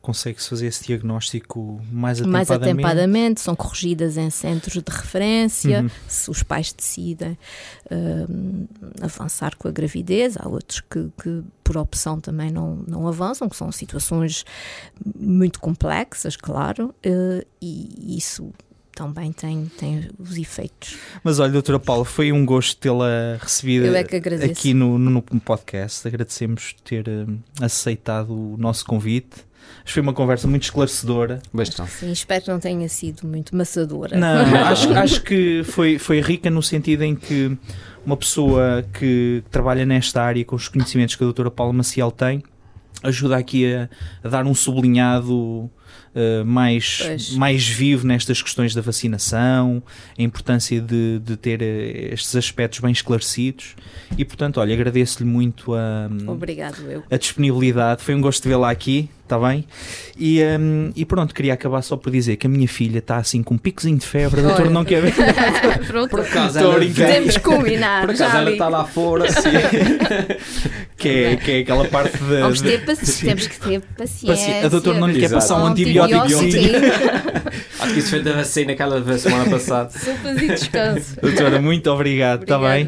consegue-se fazer esse diagnóstico mais Mais atempadamente. atempadamente, são corrigidas em centros de referência, Uhum. se os pais decidem hum, avançar com a gravidez, há outros que, que por opção também não, não avançam, que são situações muito complexas, claro, eh, e isso também tem, tem os efeitos. Mas olha, doutora Paula, foi um gosto tê-la recebida é aqui no, no, no podcast. Agradecemos ter hum, aceitado o nosso convite. Acho que foi uma conversa muito esclarecedora. Bastante. Sim, espero que não tenha sido muito maçadora. Não, acho, acho que foi, foi rica no sentido em que uma pessoa que trabalha nesta área com os conhecimentos que a doutora Paula Maciel tem ajuda aqui a, a dar um sublinhado uh, mais, mais vivo nestas questões da vacinação, a importância de, de ter uh, estes aspectos bem esclarecidos. E, portanto, olha, agradeço-lhe muito a, Obrigado, eu. a disponibilidade. Foi um gosto de vê-la aqui está bem? E, um, e pronto, queria acabar só por dizer que a minha filha está assim com um picozinho de febre, a doutora não quer ver. pronto, por acaso podemos combinar. Por acaso ela está lá fora, assim. que, é, que é aquela parte de. Vamos ter paci temos que ter paciência. A doutora não lhe quer passar um antibiótico. Acho que isso foi da vacina aquela semana passada. Sopas e descanso. Doutora, muito obrigado, está bem?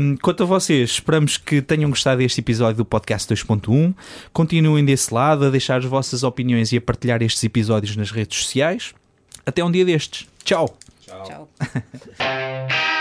Um, quanto a vocês, esperamos que tenham gostado deste episódio do podcast 2.1. Continuem desse lado a deixar as vossas opiniões e a partilhar estes episódios nas redes sociais. Até um dia destes. Tchau. Tchau. Tchau.